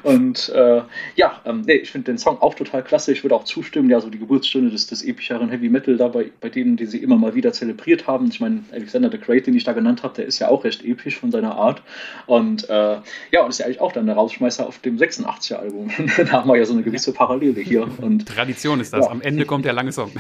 und äh, ja, ähm, nee, ich finde den Song auch total klasse. Ich würde auch zustimmen, ja, so die Geburtsstunde des, des epischeren Heavy Metal da bei, bei denen, die sie immer mal wieder zelebriert haben. Ich meine, Alexander the Great, den ich da genannt habe, der ist ja auch recht episch von seiner Art. Und äh, ja, und ist ja eigentlich auch dann der Rausschmeißer auf dem 86er-Album. [LAUGHS] da haben wir ja so eine gewisse Parallele hier. Und, Tradition ist das. Ja. Am Ende kommt der lange Song.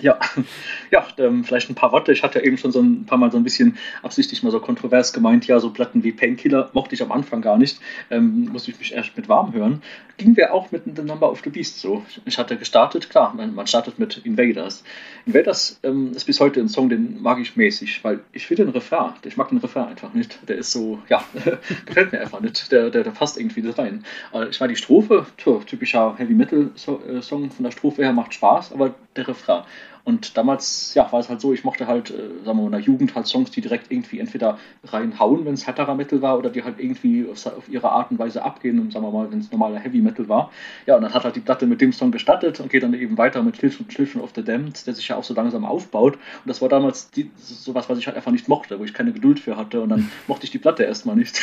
ja [LAUGHS] ja, ähm, vielleicht ein paar Worte. Ich hatte ja eben schon so ein paar Mal so ein bisschen absichtlich mal so kontrovers gemeint, ja, so Platten wie Painkiller mochte ich am Anfang gar nicht. Ähm, musste ich mich erst mit warm hören. Ging wir auch mit The Number of the Beast so. Ich hatte gestartet, klar, man, startet mit Invaders. Invaders ähm, ist bis heute ein Song, den mag ich mäßig, weil ich will den Refrain, ich mag den Refrain einfach nicht. Der ist so, [LAUGHS] ja, gefällt mir einfach nicht. Der, der, der passt irgendwie da rein. ich war die Strophe, typischer Heavy Metal äh, Song von der Strophe her, macht Spaß, aber der Refrain. Und damals, ja, war es halt so, ich mochte halt, äh, sagen wir mal, in der Jugend halt Songs, die direkt irgendwie entweder reinhauen, wenn es härterer Metal war, oder die halt irgendwie auf, auf, ihre Art und Weise abgehen, und sagen wir mal, wenn es normaler Heavy Metal war. Ja, und dann hat halt die Platte mit dem Song gestattet und geht dann eben weiter mit Children of the Damned, der sich ja auch so langsam aufbaut. Und das war damals die, sowas, was ich halt einfach nicht mochte, wo ich keine Geduld für hatte. Und dann [LAUGHS] mochte ich die Platte erstmal nicht.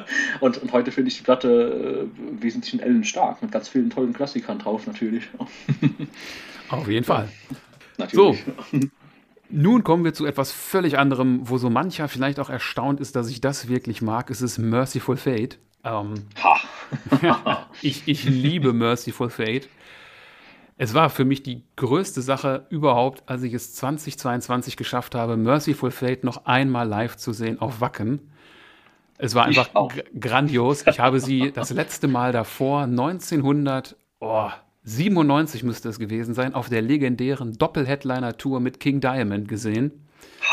[LAUGHS] und, und heute finde ich die Platte äh, wesentlich in Ellen stark, mit ganz vielen tollen Klassikern drauf natürlich. Auf jeden Fall. Natürlich. So. [LAUGHS] Nun kommen wir zu etwas völlig anderem, wo so mancher vielleicht auch erstaunt ist, dass ich das wirklich mag. Es ist Merciful Fate. Ähm, [LAUGHS] [LAUGHS] ich, ich liebe Merciful Fate. Es war für mich die größte Sache überhaupt, als ich es 2022 geschafft habe, Merciful Fate noch einmal live zu sehen auf Wacken. Es war einfach grandios. Ich habe sie das letzte Mal davor, 1900, oh, 97 müsste es gewesen sein, auf der legendären Doppel-Headliner-Tour mit King Diamond gesehen.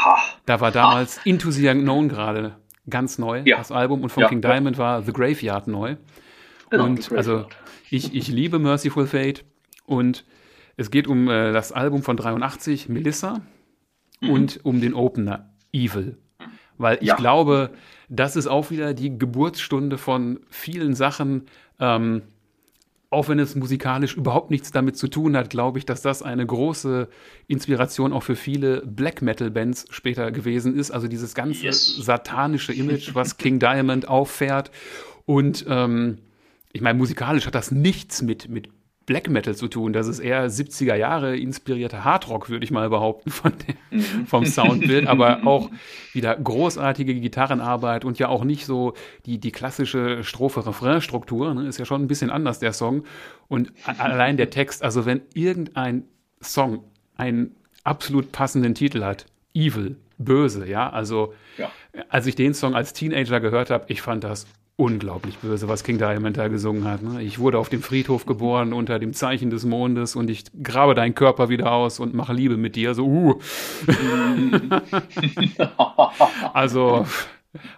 Ha. Da war damals ha. Into the Unknown gerade ganz neu, ja. das Album, und von ja, King ja. Diamond war The Graveyard neu. Genau, und also ich, ich liebe Merciful Fate und es geht um äh, das Album von 83, Melissa, mhm. und um den Opener, Evil. Weil ich glaube, das ist auch wieder die Geburtsstunde von vielen Sachen, ähm, auch wenn es musikalisch überhaupt nichts damit zu tun hat, glaube ich, dass das eine große Inspiration auch für viele Black Metal Bands später gewesen ist. Also dieses ganze yes. satanische [LAUGHS] Image, was King Diamond auffährt. Und ähm, ich meine, musikalisch hat das nichts mit, mit Black Metal zu tun. Das ist eher 70er Jahre inspirierter Hardrock, würde ich mal behaupten, von der, mhm. vom Soundbild, aber [LAUGHS] auch wieder großartige Gitarrenarbeit und ja auch nicht so die, die klassische Strophe-Refrain-Struktur. Ne? Ist ja schon ein bisschen anders, der Song. Und allein der Text, also wenn irgendein Song einen absolut passenden Titel hat, Evil, böse, ja, also ja. als ich den Song als Teenager gehört habe, ich fand das unglaublich böse, was King Diamond da gesungen hat. Ne? Ich wurde auf dem Friedhof geboren unter dem Zeichen des Mondes und ich grabe deinen Körper wieder aus und mache Liebe mit dir. So, uh. [LAUGHS] also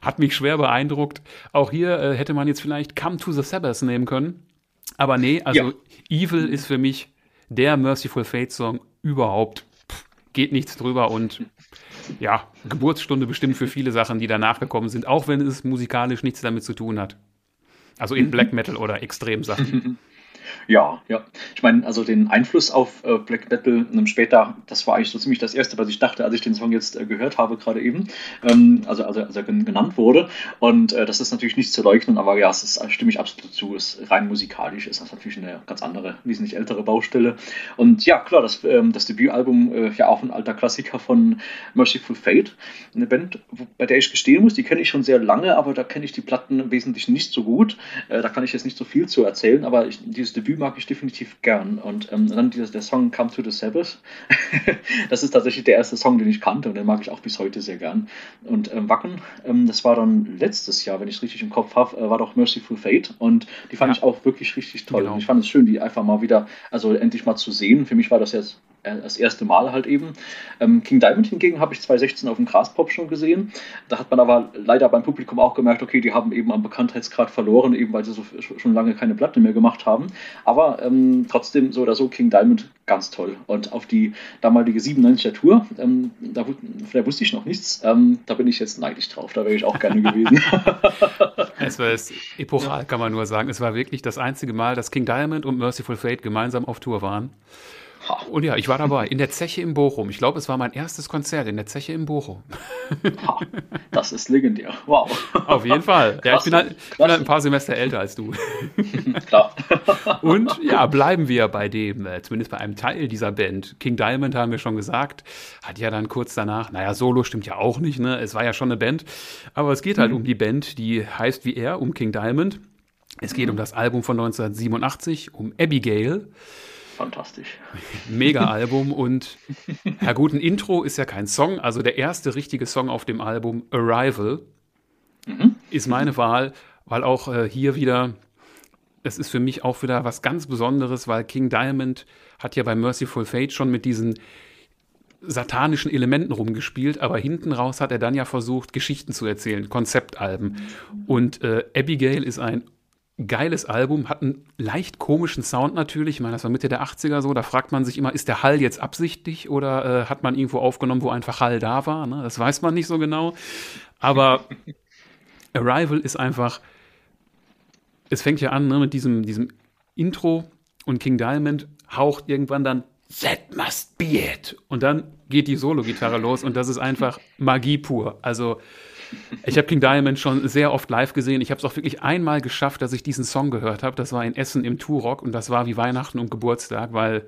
hat mich schwer beeindruckt. Auch hier äh, hätte man jetzt vielleicht Come to the Sabbath nehmen können. Aber nee, also ja. Evil ist für mich der Merciful Fate Song überhaupt. Pff, geht nichts drüber und ja, Geburtsstunde bestimmt für viele Sachen, die danach gekommen sind, auch wenn es musikalisch nichts damit zu tun hat. Also in. Black Metal oder Extremsachen. [LAUGHS] Ja, ja. Ich meine, also den Einfluss auf äh, Black Metal ähm, später, das war eigentlich so ziemlich das Erste, was ich dachte, als ich den Song jetzt äh, gehört habe, gerade eben. Ähm, also, also als er genannt wurde. Und äh, das ist natürlich nicht zu leugnen, aber ja, es ist, äh, stimme ich absolut zu. Es rein musikalisch ist das natürlich eine ganz andere, wesentlich ältere Baustelle. Und ja, klar, das, ähm, das Debütalbum, äh, ja auch ein alter Klassiker von Merciful Fate. Eine Band, bei der ich gestehen muss, die kenne ich schon sehr lange, aber da kenne ich die Platten wesentlich nicht so gut. Äh, da kann ich jetzt nicht so viel zu erzählen, aber ich, dieses Debüt mag ich definitiv gern. Und ähm, dann dieser, der Song Come to the Sabbath. [LAUGHS] das ist tatsächlich der erste Song, den ich kannte und den mag ich auch bis heute sehr gern. Und ähm, Wacken, ähm, das war dann letztes Jahr, wenn ich es richtig im Kopf habe, äh, war doch Merciful Fate und die fand ja. ich auch wirklich richtig toll. Genau. Und ich fand es schön, die einfach mal wieder, also endlich mal zu sehen. Für mich war das jetzt das erste Mal halt eben. Ähm, King Diamond hingegen habe ich 2016 auf dem Graspop schon gesehen. Da hat man aber leider beim Publikum auch gemerkt, okay, die haben eben am Bekanntheitsgrad verloren, eben weil sie so schon lange keine Platte mehr gemacht haben. Aber ähm, trotzdem so oder so King Diamond ganz toll. Und auf die damalige 97er Tour, ähm, da, von der wusste ich noch nichts. Ähm, da bin ich jetzt neidisch drauf. Da wäre ich auch gerne gewesen. [LAUGHS] es war es epochal, kann man nur sagen. Es war wirklich das einzige Mal, dass King Diamond und Merciful Fate gemeinsam auf Tour waren. Und ja, ich war dabei, in der Zeche in Bochum. Ich glaube, es war mein erstes Konzert in der Zeche in Bochum. Ha, das ist legendär. Wow. Auf jeden Fall. Ja, ich bin, halt, ich bin halt ein paar Semester älter als du. [LAUGHS] Klar. Und ja, bleiben wir bei dem, äh, zumindest bei einem Teil dieser Band. King Diamond haben wir schon gesagt, hat ja dann kurz danach, naja, Solo stimmt ja auch nicht, ne? Es war ja schon eine Band. Aber es geht halt mhm. um die Band, die heißt wie er, um King Diamond. Es geht mhm. um das Album von 1987, um Abigail fantastisch. [LAUGHS] Mega Album und ja gut, ein Intro ist ja kein Song, also der erste richtige Song auf dem Album Arrival mhm. ist meine Wahl, weil auch äh, hier wieder es ist für mich auch wieder was ganz Besonderes, weil King Diamond hat ja bei Merciful Fate schon mit diesen satanischen Elementen rumgespielt, aber hinten raus hat er dann ja versucht, Geschichten zu erzählen, Konzeptalben. Und äh, Abigail ist ein geiles Album, hat einen leicht komischen Sound natürlich. Ich meine, das war Mitte der 80er so. Da fragt man sich immer, ist der Hall jetzt absichtlich oder äh, hat man irgendwo aufgenommen, wo einfach Hall da war? Ne? Das weiß man nicht so genau. Aber [LAUGHS] Arrival ist einfach, es fängt ja an ne, mit diesem, diesem Intro und King Diamond haucht irgendwann dann That must be it. Und dann geht die Solo-Gitarre los und das ist einfach Magie pur. Also ich habe King Diamond schon sehr oft live gesehen. Ich habe es auch wirklich einmal geschafft, dass ich diesen Song gehört habe. Das war in Essen im Turok und das war wie Weihnachten und Geburtstag, weil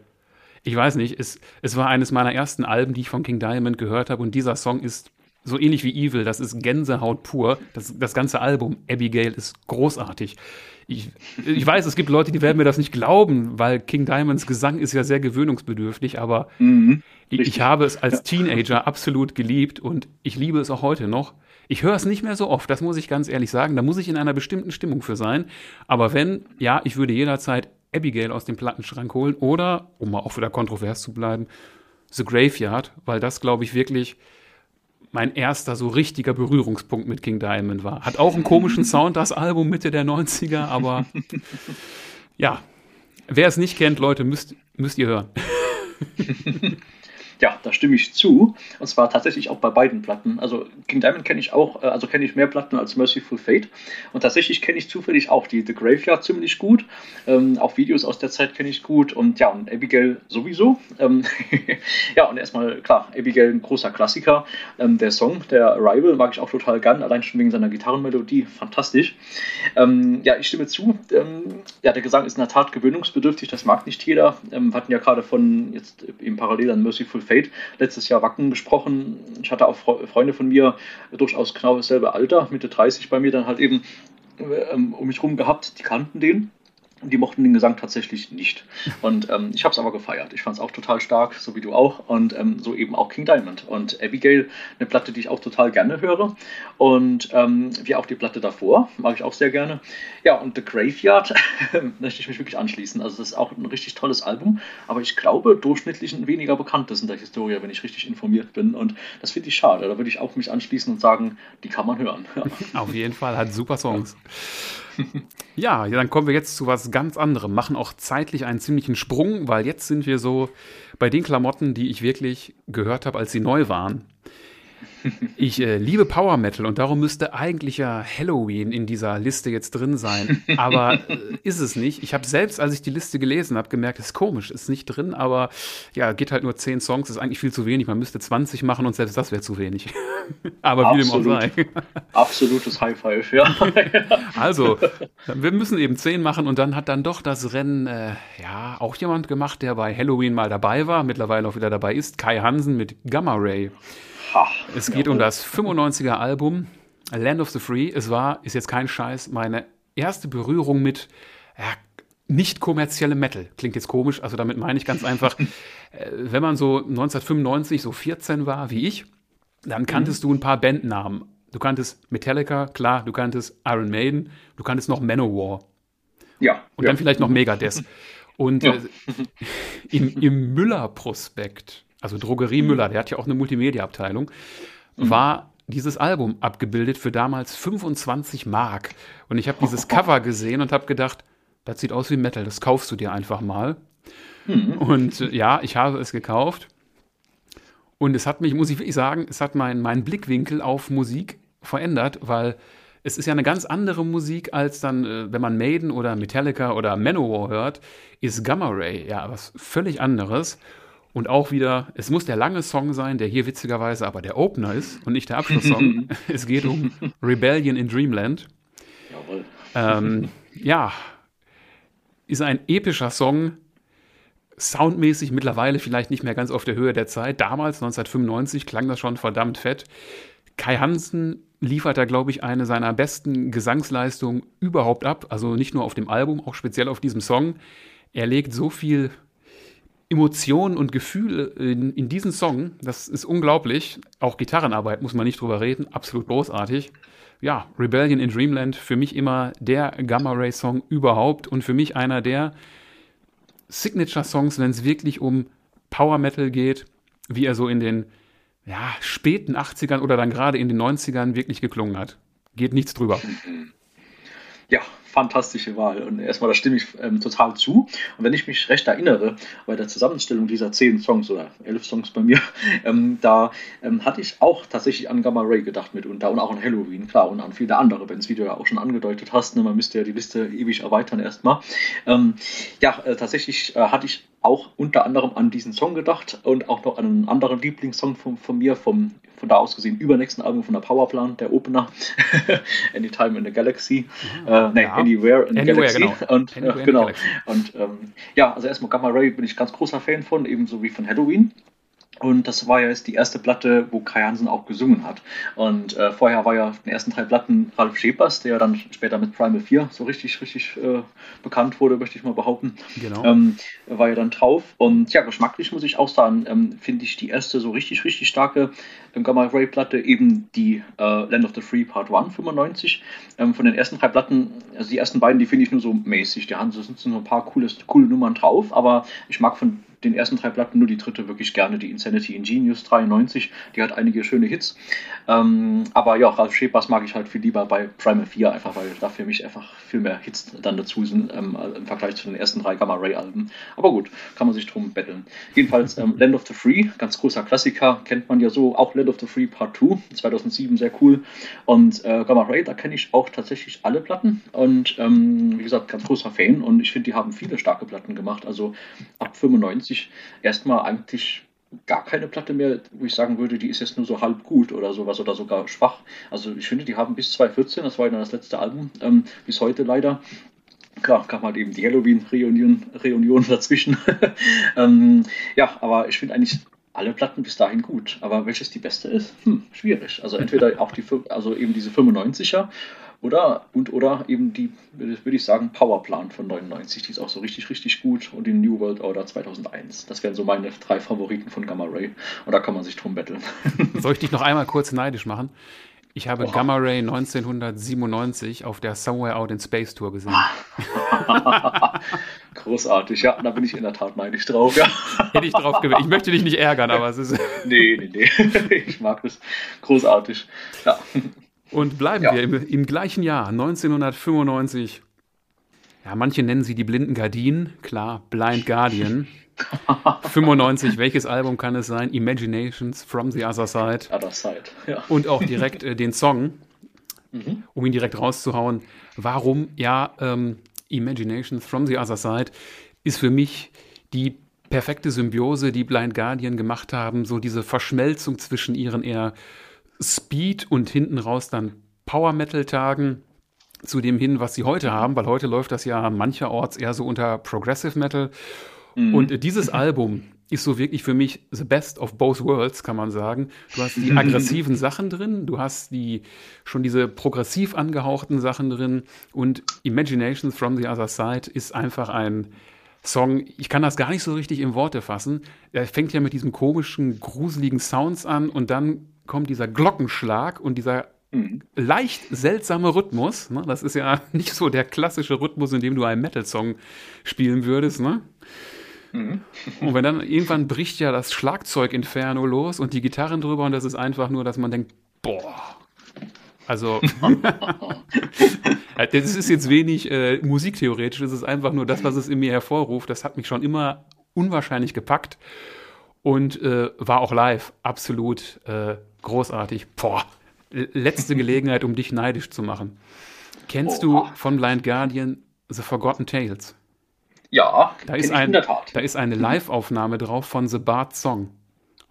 ich weiß nicht, es, es war eines meiner ersten Alben, die ich von King Diamond gehört habe und dieser Song ist so ähnlich wie Evil, das ist Gänsehaut pur. Das, das ganze Album, Abigail, ist großartig. Ich, ich weiß, es gibt Leute, die werden mir das nicht glauben, weil King Diamonds Gesang ist ja sehr gewöhnungsbedürftig, aber mhm, ich, ich, habe es als Teenager absolut geliebt und ich liebe es auch heute noch. Ich höre es nicht mehr so oft, das muss ich ganz ehrlich sagen. Da muss ich in einer bestimmten Stimmung für sein. Aber wenn, ja, ich würde jederzeit Abigail aus dem Plattenschrank holen oder, um mal auch wieder kontrovers zu bleiben, The Graveyard, weil das, glaube ich, wirklich mein erster so richtiger Berührungspunkt mit King Diamond war. Hat auch einen komischen Sound, das Album Mitte der 90er, aber ja, wer es nicht kennt, Leute, müsst, müsst ihr hören. [LAUGHS] Ja, da stimme ich zu. Und zwar tatsächlich auch bei beiden Platten. Also King Diamond kenne ich auch, äh, also kenne ich mehr Platten als Merciful Fate. Und tatsächlich kenne ich zufällig auch die The Graveyard ziemlich gut. Ähm, auch Videos aus der Zeit kenne ich gut. Und ja, und Abigail sowieso. Ähm, [LAUGHS] ja, und erstmal, klar, Abigail ein großer Klassiker. Ähm, der Song, der Arrival, mag ich auch total gern, allein schon wegen seiner Gitarrenmelodie. Fantastisch. Ähm, ja, ich stimme zu. Ähm, ja, der Gesang ist in der Tat gewöhnungsbedürftig, das mag nicht jeder. Ähm, wir hatten ja gerade von jetzt im Parallel an Merciful Fate Fate letztes Jahr Wacken gesprochen. Ich hatte auch Freunde von mir, durchaus genau dasselbe Alter, Mitte 30 bei mir dann halt eben ähm, um mich rum gehabt, die kannten den. Die mochten den Gesang tatsächlich nicht. Und ähm, ich habe es aber gefeiert. Ich fand es auch total stark, so wie du auch. Und ähm, so eben auch King Diamond. Und Abigail, eine Platte, die ich auch total gerne höre. Und ähm, wie auch die Platte davor, mag ich auch sehr gerne. Ja, und The Graveyard [LAUGHS] möchte ich mich wirklich anschließen. Also, das ist auch ein richtig tolles Album. Aber ich glaube, durchschnittlich ein weniger bekanntes in der Historie, wenn ich richtig informiert bin. Und das finde ich schade. Da würde ich auch mich anschließen und sagen, die kann man hören. [LAUGHS] Auf jeden Fall, hat super Songs. Ja, [LAUGHS] dann kommen wir jetzt zu was ganz anderem. Machen auch zeitlich einen ziemlichen Sprung, weil jetzt sind wir so bei den Klamotten, die ich wirklich gehört habe, als sie neu waren. Ich äh, liebe Power Metal und darum müsste eigentlich ja Halloween in dieser Liste jetzt drin sein. Aber äh, ist es nicht. Ich habe selbst, als ich die Liste gelesen habe, gemerkt, es ist komisch, ist nicht drin, aber ja, geht halt nur zehn Songs, ist eigentlich viel zu wenig. Man müsste 20 machen und selbst das wäre zu wenig. [LAUGHS] aber Absolut. wie dem auch sei. Absolutes High Five, ja. [LAUGHS] also, wir müssen eben zehn machen und dann hat dann doch das Rennen, äh, ja, auch jemand gemacht, der bei Halloween mal dabei war, mittlerweile auch wieder dabei ist, Kai Hansen mit Gamma Ray. Es geht um das 95er Album Land of the Free. Es war, ist jetzt kein Scheiß, meine erste Berührung mit ja, nicht kommerziellem Metal. Klingt jetzt komisch, also damit meine ich ganz einfach, [LAUGHS] äh, wenn man so 1995 so 14 war wie ich, dann kanntest mhm. du ein paar Bandnamen. Du kanntest Metallica, klar, du kanntest Iron Maiden, du kanntest noch Manowar. Ja. Und ja. dann vielleicht noch Megadeth. [LAUGHS] Und ja. äh, im, im Müller-Prospekt also Drogerie Müller, der hat ja auch eine Multimedia-Abteilung, mhm. war dieses Album abgebildet für damals 25 Mark. Und ich habe dieses [LAUGHS] Cover gesehen und habe gedacht, das sieht aus wie Metal, das kaufst du dir einfach mal. Mhm. Und äh, ja, ich habe es gekauft. Und es hat mich, muss ich wirklich sagen, es hat meinen mein Blickwinkel auf Musik verändert, weil es ist ja eine ganz andere Musik als dann, äh, wenn man Maiden oder Metallica oder Manowar hört, ist Gamma Ray ja was völlig anderes. Und auch wieder, es muss der lange Song sein, der hier witzigerweise aber der Opener ist und nicht der Abschlusssong. [LAUGHS] es geht um Rebellion in Dreamland. Jawohl. Ähm, ja, ist ein epischer Song, soundmäßig mittlerweile vielleicht nicht mehr ganz auf der Höhe der Zeit. Damals, 1995, klang das schon verdammt fett. Kai Hansen liefert da, glaube ich, eine seiner besten Gesangsleistungen überhaupt ab. Also nicht nur auf dem Album, auch speziell auf diesem Song. Er legt so viel Emotionen und Gefühle in, in diesen Song, das ist unglaublich. Auch Gitarrenarbeit muss man nicht drüber reden, absolut großartig. Ja, Rebellion in Dreamland, für mich immer der Gamma Ray Song überhaupt und für mich einer der Signature Songs, wenn es wirklich um Power Metal geht, wie er so in den ja, späten 80ern oder dann gerade in den 90ern wirklich geklungen hat. Geht nichts drüber. Ja, fantastische Wahl. Und erstmal, da stimme ich ähm, total zu. Und wenn ich mich recht erinnere, bei der Zusammenstellung dieser zehn Songs oder elf Songs bei mir, [LAUGHS] ähm, da ähm, hatte ich auch tatsächlich an Gamma Ray gedacht mitunter und auch an Halloween, klar, und an viele andere Bands, wie du ja auch schon angedeutet hast. Ne? Man müsste ja die Liste ewig erweitern erstmal. Ähm, ja, äh, tatsächlich äh, hatte ich auch unter anderem an diesen Song gedacht und auch noch an einen anderen Lieblingssong von, von mir, vom, von da aus gesehen übernächsten Album von der Powerplan, der Opener, [LAUGHS] Anytime in the Galaxy, mhm, äh, nee, ja. Anywhere in the Anywhere, Galaxy. Genau. Und, äh, genau. und ähm, ja, also erstmal Gamma Ray bin ich ganz großer Fan von, ebenso wie von Halloween. Und das war ja jetzt die erste Platte, wo Kai Hansen auch gesungen hat. Und äh, vorher war ja in den ersten drei Platten Ralf Schepers, der dann später mit Primal 4 so richtig, richtig äh, bekannt wurde, möchte ich mal behaupten. Genau. Ähm, war ja dann drauf. Und ja, geschmacklich muss ich auch sagen, ähm, finde ich die erste so richtig, richtig starke ähm, Gamma Ray Platte eben die äh, Land of the Free Part 1 95. Ähm, von den ersten drei Platten, also die ersten beiden, die finde ich nur so mäßig. Die haben so, sind so ein paar coole, coole Nummern drauf, aber ich mag von den ersten drei Platten, nur die dritte wirklich gerne, die Insanity Ingenious 93. Die hat einige schöne Hits. Ähm, aber ja, Ralf Schepers mag ich halt viel lieber bei Primal 4, einfach weil da für mich einfach viel mehr Hits dann dazu sind ähm, im Vergleich zu den ersten drei Gamma Ray Alben. Aber gut, kann man sich drum betteln. Jedenfalls ähm, Land of the Free, ganz großer Klassiker, kennt man ja so. Auch Land of the Free Part 2, 2007, sehr cool. Und äh, Gamma Ray, da kenne ich auch tatsächlich alle Platten. Und ähm, wie gesagt, ganz großer Fan. Und ich finde, die haben viele starke Platten gemacht. Also ab 95 ich erstmal eigentlich gar keine Platte mehr, wo ich sagen würde, die ist jetzt nur so halb gut oder sowas oder sogar schwach. Also ich finde, die haben bis 2014, das war dann das letzte Album, ähm, bis heute leider. Klar, kam halt eben die Halloween-Reunion Reunion dazwischen. [LAUGHS] ähm, ja, aber ich finde eigentlich alle Platten bis dahin gut. Aber welches die beste ist? Hm, schwierig. Also entweder auch die, also eben diese 95er oder, und oder eben die, würde ich sagen, Powerplan von 99, die ist auch so richtig, richtig gut und die New World Order 2001. Das wären so meine drei Favoriten von Gamma Ray und da kann man sich drum betteln. [LAUGHS] Soll ich dich noch einmal kurz neidisch machen? Ich habe Oha. Gamma Ray 1997 auf der Somewhere Out in Space Tour gesehen. [LAUGHS] Großartig, ja, da bin ich in der Tat neidisch drauf. Ja. [LAUGHS] Hätte ich drauf gewählt. Ich möchte dich nicht ärgern, aber es ist. [LAUGHS] nee, nee, nee. [LAUGHS] Ich mag das. Großartig. Ja. Und bleiben ja. wir im, im, gleichen Jahr, 1995. Ja, manche nennen sie die blinden Gardinen, klar, Blind Guardian. 95, welches Album kann es sein? Imaginations from the Other Side. Other Side, ja. Und auch direkt äh, den Song, mhm. um ihn direkt rauszuhauen. Warum? Ja, ähm, Imaginations from the Other Side ist für mich die perfekte Symbiose, die Blind Guardian gemacht haben, so diese Verschmelzung zwischen ihren eher Speed und hinten raus dann Power Metal Tagen zu dem hin, was sie heute haben, weil heute läuft das ja mancherorts eher so unter Progressive Metal. Mhm. Und dieses Album ist so wirklich für mich the best of both worlds, kann man sagen. Du hast die [LAUGHS] aggressiven Sachen drin, du hast die schon diese progressiv angehauchten Sachen drin und Imaginations from the Other Side ist einfach ein Song, ich kann das gar nicht so richtig in Worte fassen. Er fängt ja mit diesen komischen, gruseligen Sounds an und dann kommt dieser Glockenschlag und dieser mhm. leicht seltsame Rhythmus. Ne? Das ist ja [LAUGHS] nicht so der klassische Rhythmus, in dem du einen Metal-Song spielen würdest. Ne? Mhm. [LAUGHS] Und wenn dann irgendwann bricht ja das Schlagzeug-Inferno los und die Gitarren drüber und das ist einfach nur, dass man denkt, boah, also, [LAUGHS] das ist jetzt wenig äh, musiktheoretisch, es ist einfach nur das, was es in mir hervorruft. Das hat mich schon immer unwahrscheinlich gepackt und äh, war auch live absolut äh, großartig. Boah, letzte Gelegenheit, um dich neidisch zu machen. Kennst oh. du von Blind Guardian The Forgotten Tales? Ja, da ist, ein, da ist eine Live-Aufnahme drauf von The Bart Song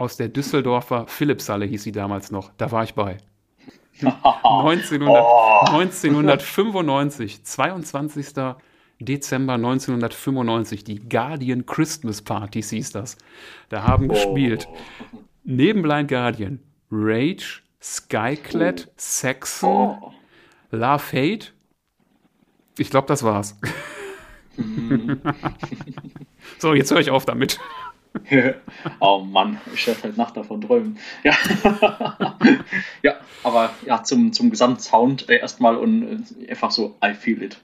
aus der Düsseldorfer Philipshalle hieß sie damals noch. Da war ich bei. [LAUGHS] 1900, oh. 1995, 22. Dezember 1995, die Guardian Christmas Party hieß das. Da haben oh. gespielt neben Blind Guardian Rage, Skyclad, oh. Saxon, oh. Love Hate. Ich glaube, das war's. [LAUGHS] So, jetzt höre ich auf damit. [LAUGHS] oh Mann, ich werde halt Nacht davon träumen. Ja, [LAUGHS] ja aber ja, zum, zum Gesamtsound äh, erstmal und äh, einfach so, I feel it.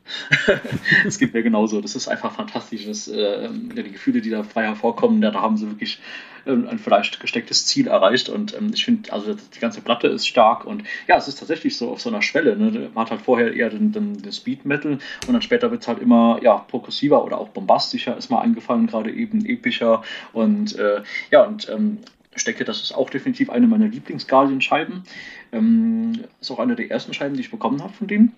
[LAUGHS] Es geht mir genauso. Das ist einfach fantastisch. Das, äh, die Gefühle, die da frei hervorkommen, da haben sie wirklich ein vielleicht gestecktes Ziel erreicht. Und ähm, ich finde, also die ganze Platte ist stark und ja, es ist tatsächlich so auf so einer Schwelle. Ne? Man hat halt vorher eher den, den, den Speed Metal und dann später wird es halt immer ja, progressiver oder auch bombastischer, ist mal eingefallen, gerade eben epischer. Und äh, ja, und ähm, denke, das ist auch definitiv eine meiner Lieblings-Guardian-Scheiben. Ähm, ist auch eine der ersten Scheiben, die ich bekommen habe von denen.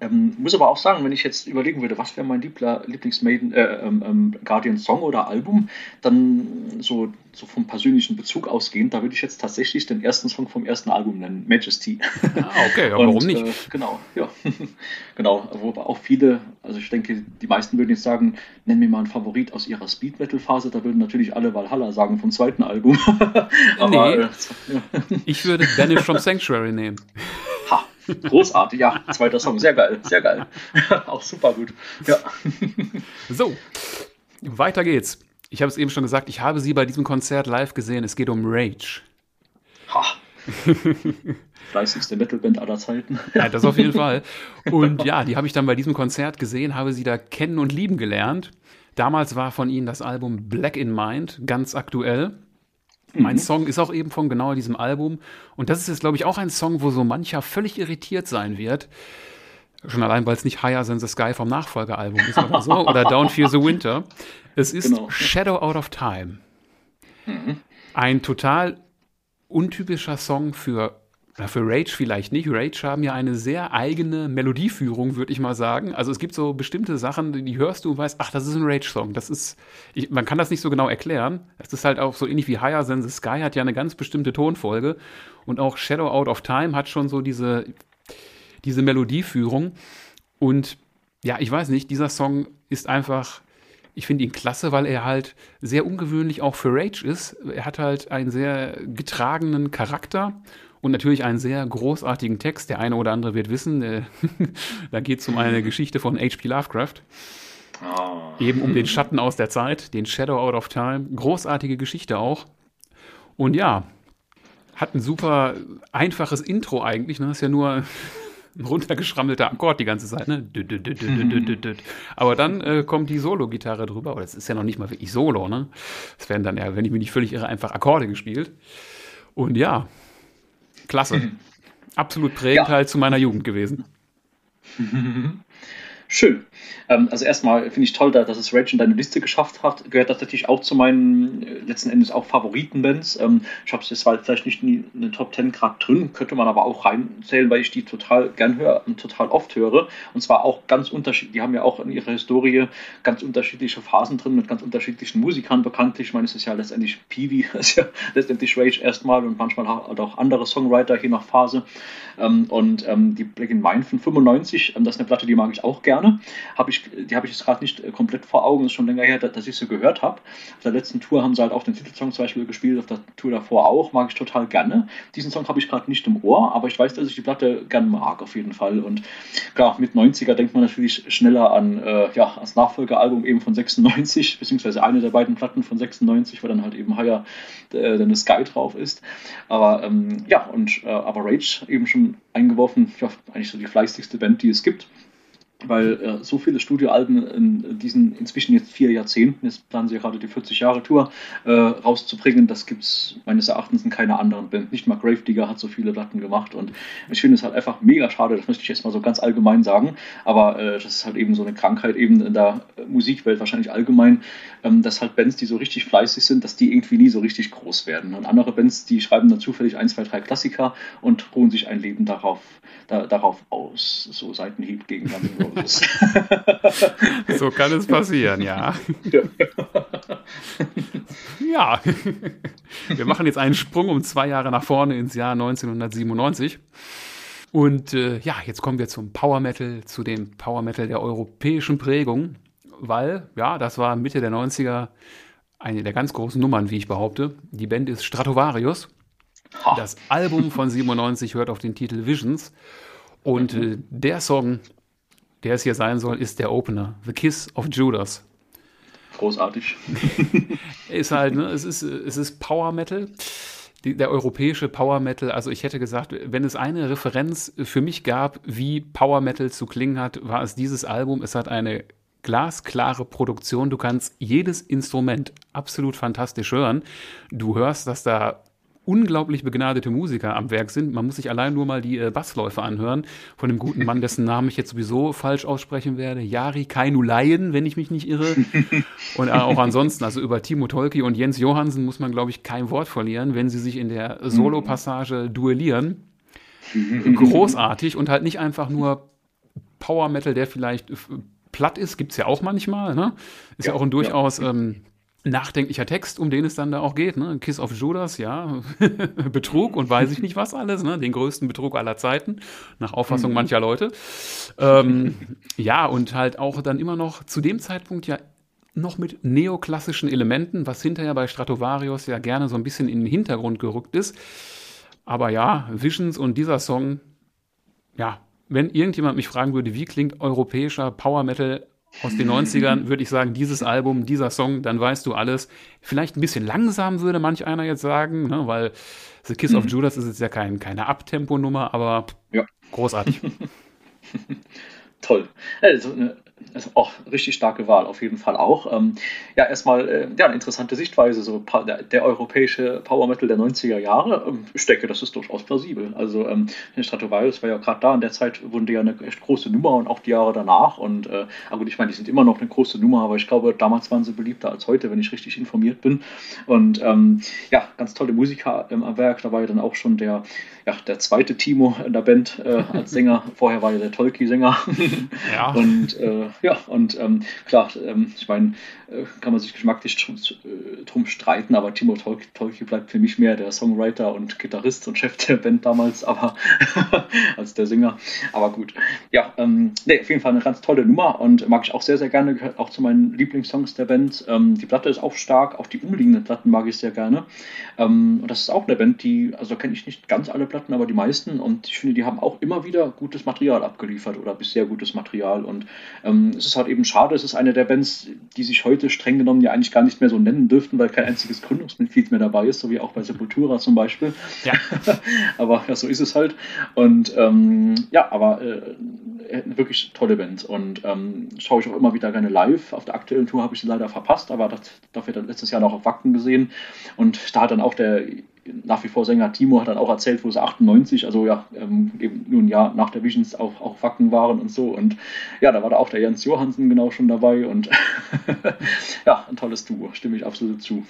Ähm, muss aber auch sagen, wenn ich jetzt überlegen würde, was wäre mein Lieblings-Maiden, äh, ähm, ähm, Guardian Song oder Album, dann so, so vom persönlichen Bezug ausgehend, da würde ich jetzt tatsächlich den ersten Song vom ersten Album nennen, Majesty. Ah, okay, aber [LAUGHS] warum nicht? Äh, genau, ja. [LAUGHS] genau, wo auch viele, also ich denke, die meisten würden jetzt sagen, nenn mir mal einen Favorit aus ihrer Speed Metal Phase, da würden natürlich alle Valhalla sagen vom zweiten Album. [LAUGHS] aber, nee, äh, ja. ich würde Banish from Sanctuary nehmen. Ha, Großartig, ja. Zweiter Song, sehr geil, sehr geil. Auch super gut. Ja. So, weiter geht's. Ich habe es eben schon gesagt, ich habe sie bei diesem Konzert live gesehen. Es geht um Rage. Ha. [LAUGHS] Fleißigste Metalband aller Zeiten. Ja, das auf jeden Fall. Und [LAUGHS] ja, die habe ich dann bei diesem Konzert gesehen, habe sie da kennen und lieben gelernt. Damals war von ihnen das Album Black in Mind ganz aktuell. Mein mhm. Song ist auch eben von genau diesem Album. Und das ist jetzt, glaube ich, auch ein Song, wo so mancher völlig irritiert sein wird. Schon allein, weil es nicht Higher Than the Sky vom Nachfolgealbum ist oder so. oder Down Fear the Winter. Es ist genau. Shadow Out of Time. Mhm. Ein total untypischer Song für na, für Rage vielleicht nicht. Rage haben ja eine sehr eigene Melodieführung, würde ich mal sagen. Also es gibt so bestimmte Sachen, die hörst du und weißt, ach, das ist ein Rage-Song. Das ist, ich, man kann das nicht so genau erklären. Es ist halt auch so ähnlich wie Higher Than the Sky hat ja eine ganz bestimmte Tonfolge. Und auch Shadow Out of Time hat schon so diese, diese Melodieführung. Und ja, ich weiß nicht, dieser Song ist einfach ich finde ihn klasse, weil er halt sehr ungewöhnlich auch für Rage ist. Er hat halt einen sehr getragenen Charakter und natürlich einen sehr großartigen Text. Der eine oder andere wird wissen, äh, [LAUGHS] da geht es um eine Geschichte von H.P. Lovecraft. Oh. Eben um den Schatten aus der Zeit, den Shadow Out of Time. Großartige Geschichte auch. Und ja, hat ein super einfaches Intro eigentlich. Ne? Das ist ja nur ein runtergeschrammelter Akkord die ganze Zeit. Ne? Aber dann äh, kommt die Solo-Gitarre drüber. Aber das ist ja noch nicht mal wirklich Solo. Ne? Das werden dann ja, wenn ich mich nicht völlig irre, einfach Akkorde gespielt. Und ja, Klasse. [LAUGHS] Absolut prägend ja. halt zu meiner Jugend gewesen. [LAUGHS] Schön. Ähm, also erstmal finde ich toll, dass es Rage in deine Liste geschafft hat. Gehört das natürlich auch zu meinen äh, letzten Endes auch Favoritenbands. Ähm, ich habe es jetzt vielleicht nicht in den Top 10 Grad drin, könnte man aber auch reinzählen, weil ich die total gern höre und total oft höre. Und zwar auch ganz unterschiedlich. Die haben ja auch in ihrer Historie ganz unterschiedliche Phasen drin mit ganz unterschiedlichen Musikern bekanntlich. Ich meine, es ist ja letztendlich Peewee, [LAUGHS] ist ja letztendlich Rage erstmal und manchmal auch andere Songwriter je nach Phase. Ähm, und die Black in Mine von 95, das ist eine Platte, die mag ich auch gerne. Hab ich, die habe ich jetzt gerade nicht äh, komplett vor Augen, das ist schon länger her, dass ich sie gehört habe. Auf der letzten Tour haben sie halt auch den Titelsong zum Beispiel gespielt, auf der Tour davor auch, mag ich total gerne. Diesen Song habe ich gerade nicht im Ohr, aber ich weiß, dass ich die Platte gerne mag, auf jeden Fall. Und klar, mit 90er denkt man natürlich schneller an, äh, ja, als Nachfolgealbum eben von 96, beziehungsweise eine der beiden Platten von 96, wo dann halt eben Higher äh, the Sky drauf ist. Aber ähm, ja, und äh, aber Rage eben schon eingeworfen, ja, eigentlich so die fleißigste Band, die es gibt weil äh, so viele Studioalben in diesen inzwischen jetzt vier Jahrzehnten, jetzt planen sie gerade die 40-Jahre-Tour äh, rauszubringen, das gibt es meines Erachtens in keiner anderen Band. Nicht mal Gravedigger hat so viele Platten gemacht und ich finde es halt einfach mega schade, das möchte ich jetzt mal so ganz allgemein sagen, aber äh, das ist halt eben so eine Krankheit eben in der Musikwelt wahrscheinlich allgemein, ähm, dass halt Bands, die so richtig fleißig sind, dass die irgendwie nie so richtig groß werden. Und andere Bands, die schreiben dann zufällig ein, zwei, drei Klassiker und ruhen sich ein Leben darauf, da, darauf aus, so Seitenhieb gegen Guns N' Roses. [LAUGHS] so kann es passieren, ja. [LAUGHS] ja. Wir machen jetzt einen Sprung um zwei Jahre nach vorne ins Jahr 1997. Und äh, ja, jetzt kommen wir zum Power Metal, zu dem Power Metal der europäischen Prägung, weil, ja, das war Mitte der 90er eine der ganz großen Nummern, wie ich behaupte. Die Band ist Stratovarius. Das Album von 97 hört auf den Titel Visions. Und äh, der Song, der es hier sein soll, ist der Opener. The Kiss of Judas. Großartig. [LAUGHS] ist halt, ne, es ist, es ist Power Metal. Die, der europäische Power Metal, also ich hätte gesagt, wenn es eine Referenz für mich gab, wie Power Metal zu klingen hat, war es dieses Album. Es hat eine glasklare Produktion. Du kannst jedes Instrument absolut fantastisch hören. Du hörst, dass da unglaublich begnadete Musiker am Werk sind. Man muss sich allein nur mal die äh, Bassläufe anhören von dem guten Mann, dessen Namen ich jetzt sowieso falsch aussprechen werde. Jari Kainulaien, wenn ich mich nicht irre. [LAUGHS] Und äh, auch ansonsten, also über Timo Tolki und Jens Johansen muss man, glaube ich, kein Wort verlieren, wenn sie sich in der Solo-Passage duellieren. [LAUGHS] Großartig und halt nicht einfach nur Power Metal, der vielleicht platt ist, gibt es ja auch manchmal. Ne? Ist ja, ja auch ein durchaus. Ja. Ähm, nachdenklicher Text, um den es dann da auch geht. Ne? Kiss of Judas, ja, [LAUGHS] Betrug und weiß ich nicht was alles, ne? den größten Betrug aller Zeiten, nach Auffassung mhm. mancher Leute. Ähm, ja, und halt auch dann immer noch zu dem Zeitpunkt ja noch mit neoklassischen Elementen, was hinterher bei Stratovarius ja gerne so ein bisschen in den Hintergrund gerückt ist. Aber ja, Visions und dieser Song, ja, wenn irgendjemand mich fragen würde, wie klingt europäischer Power Metal aus den 90ern würde ich sagen, dieses Album, dieser Song, dann weißt du alles. Vielleicht ein bisschen langsam, würde manch einer jetzt sagen, ne, weil The Kiss mhm. of Judas ist jetzt ja kein, keine Abtempo-Nummer, aber ja. großartig. [LAUGHS] Toll. Also, eine also auch richtig starke Wahl, auf jeden Fall auch. Ähm, ja, erstmal äh, ja, eine interessante Sichtweise, so der, der, europäische Power Metal der 90er Jahre. Ähm, ich denke, das ist durchaus plausibel. Also ähm, Stratovarius war ja gerade da, in der Zeit wurden die ja eine echt große Nummer und auch die Jahre danach. Und äh, gut, ich meine, die sind immer noch eine große Nummer, aber ich glaube, damals waren sie beliebter als heute, wenn ich richtig informiert bin. Und ähm, ja, ganz tolle Musiker ähm, am Werk. Da war ja dann auch schon der, ja, der zweite Timo in der Band äh, als Sänger. [LAUGHS] Vorher war ja der Tolki-Sänger. ja. Und äh, ja, und ähm, klar, ähm, ich meine, kann man sich geschmacklich drum, äh, drum streiten, aber Timo Tol Tolki bleibt für mich mehr der Songwriter und Gitarrist und Chef der Band damals, aber [LAUGHS] als der Sänger. Aber gut, ja, ähm, nee, auf jeden Fall eine ganz tolle Nummer und mag ich auch sehr, sehr gerne, gehört auch zu meinen Lieblingssongs der Band. Ähm, die Platte ist auch stark, auch die umliegenden Platten mag ich sehr gerne. Ähm, und das ist auch eine Band, die, also kenne ich nicht ganz alle Platten, aber die meisten und ich finde, die haben auch immer wieder gutes Material abgeliefert oder bisher gutes Material und ähm, es ist halt eben schade, es ist eine der Bands, die sich heute streng genommen ja eigentlich gar nicht mehr so nennen dürften, weil kein einziges Gründungsmitglied mehr dabei ist, so wie auch bei Sepultura zum Beispiel. Ja. [LAUGHS] aber ja, so ist es halt. Und ähm, ja, aber äh, wirklich tolle Band und ähm, schaue ich auch immer wieder gerne live. Auf der aktuellen Tour habe ich sie leider verpasst, aber das, dafür dann letztes Jahr noch auf Wacken gesehen und da hat dann auch der nach wie vor Sänger Timo hat dann auch erzählt, wo es 98, also ja, ähm, eben nur ein Jahr nach der Visions auch, auch Wacken waren und so. Und ja, da war da auch der Jens Johansen genau schon dabei und [LAUGHS] ja, ein tolles Duo, stimme ich absolut zu.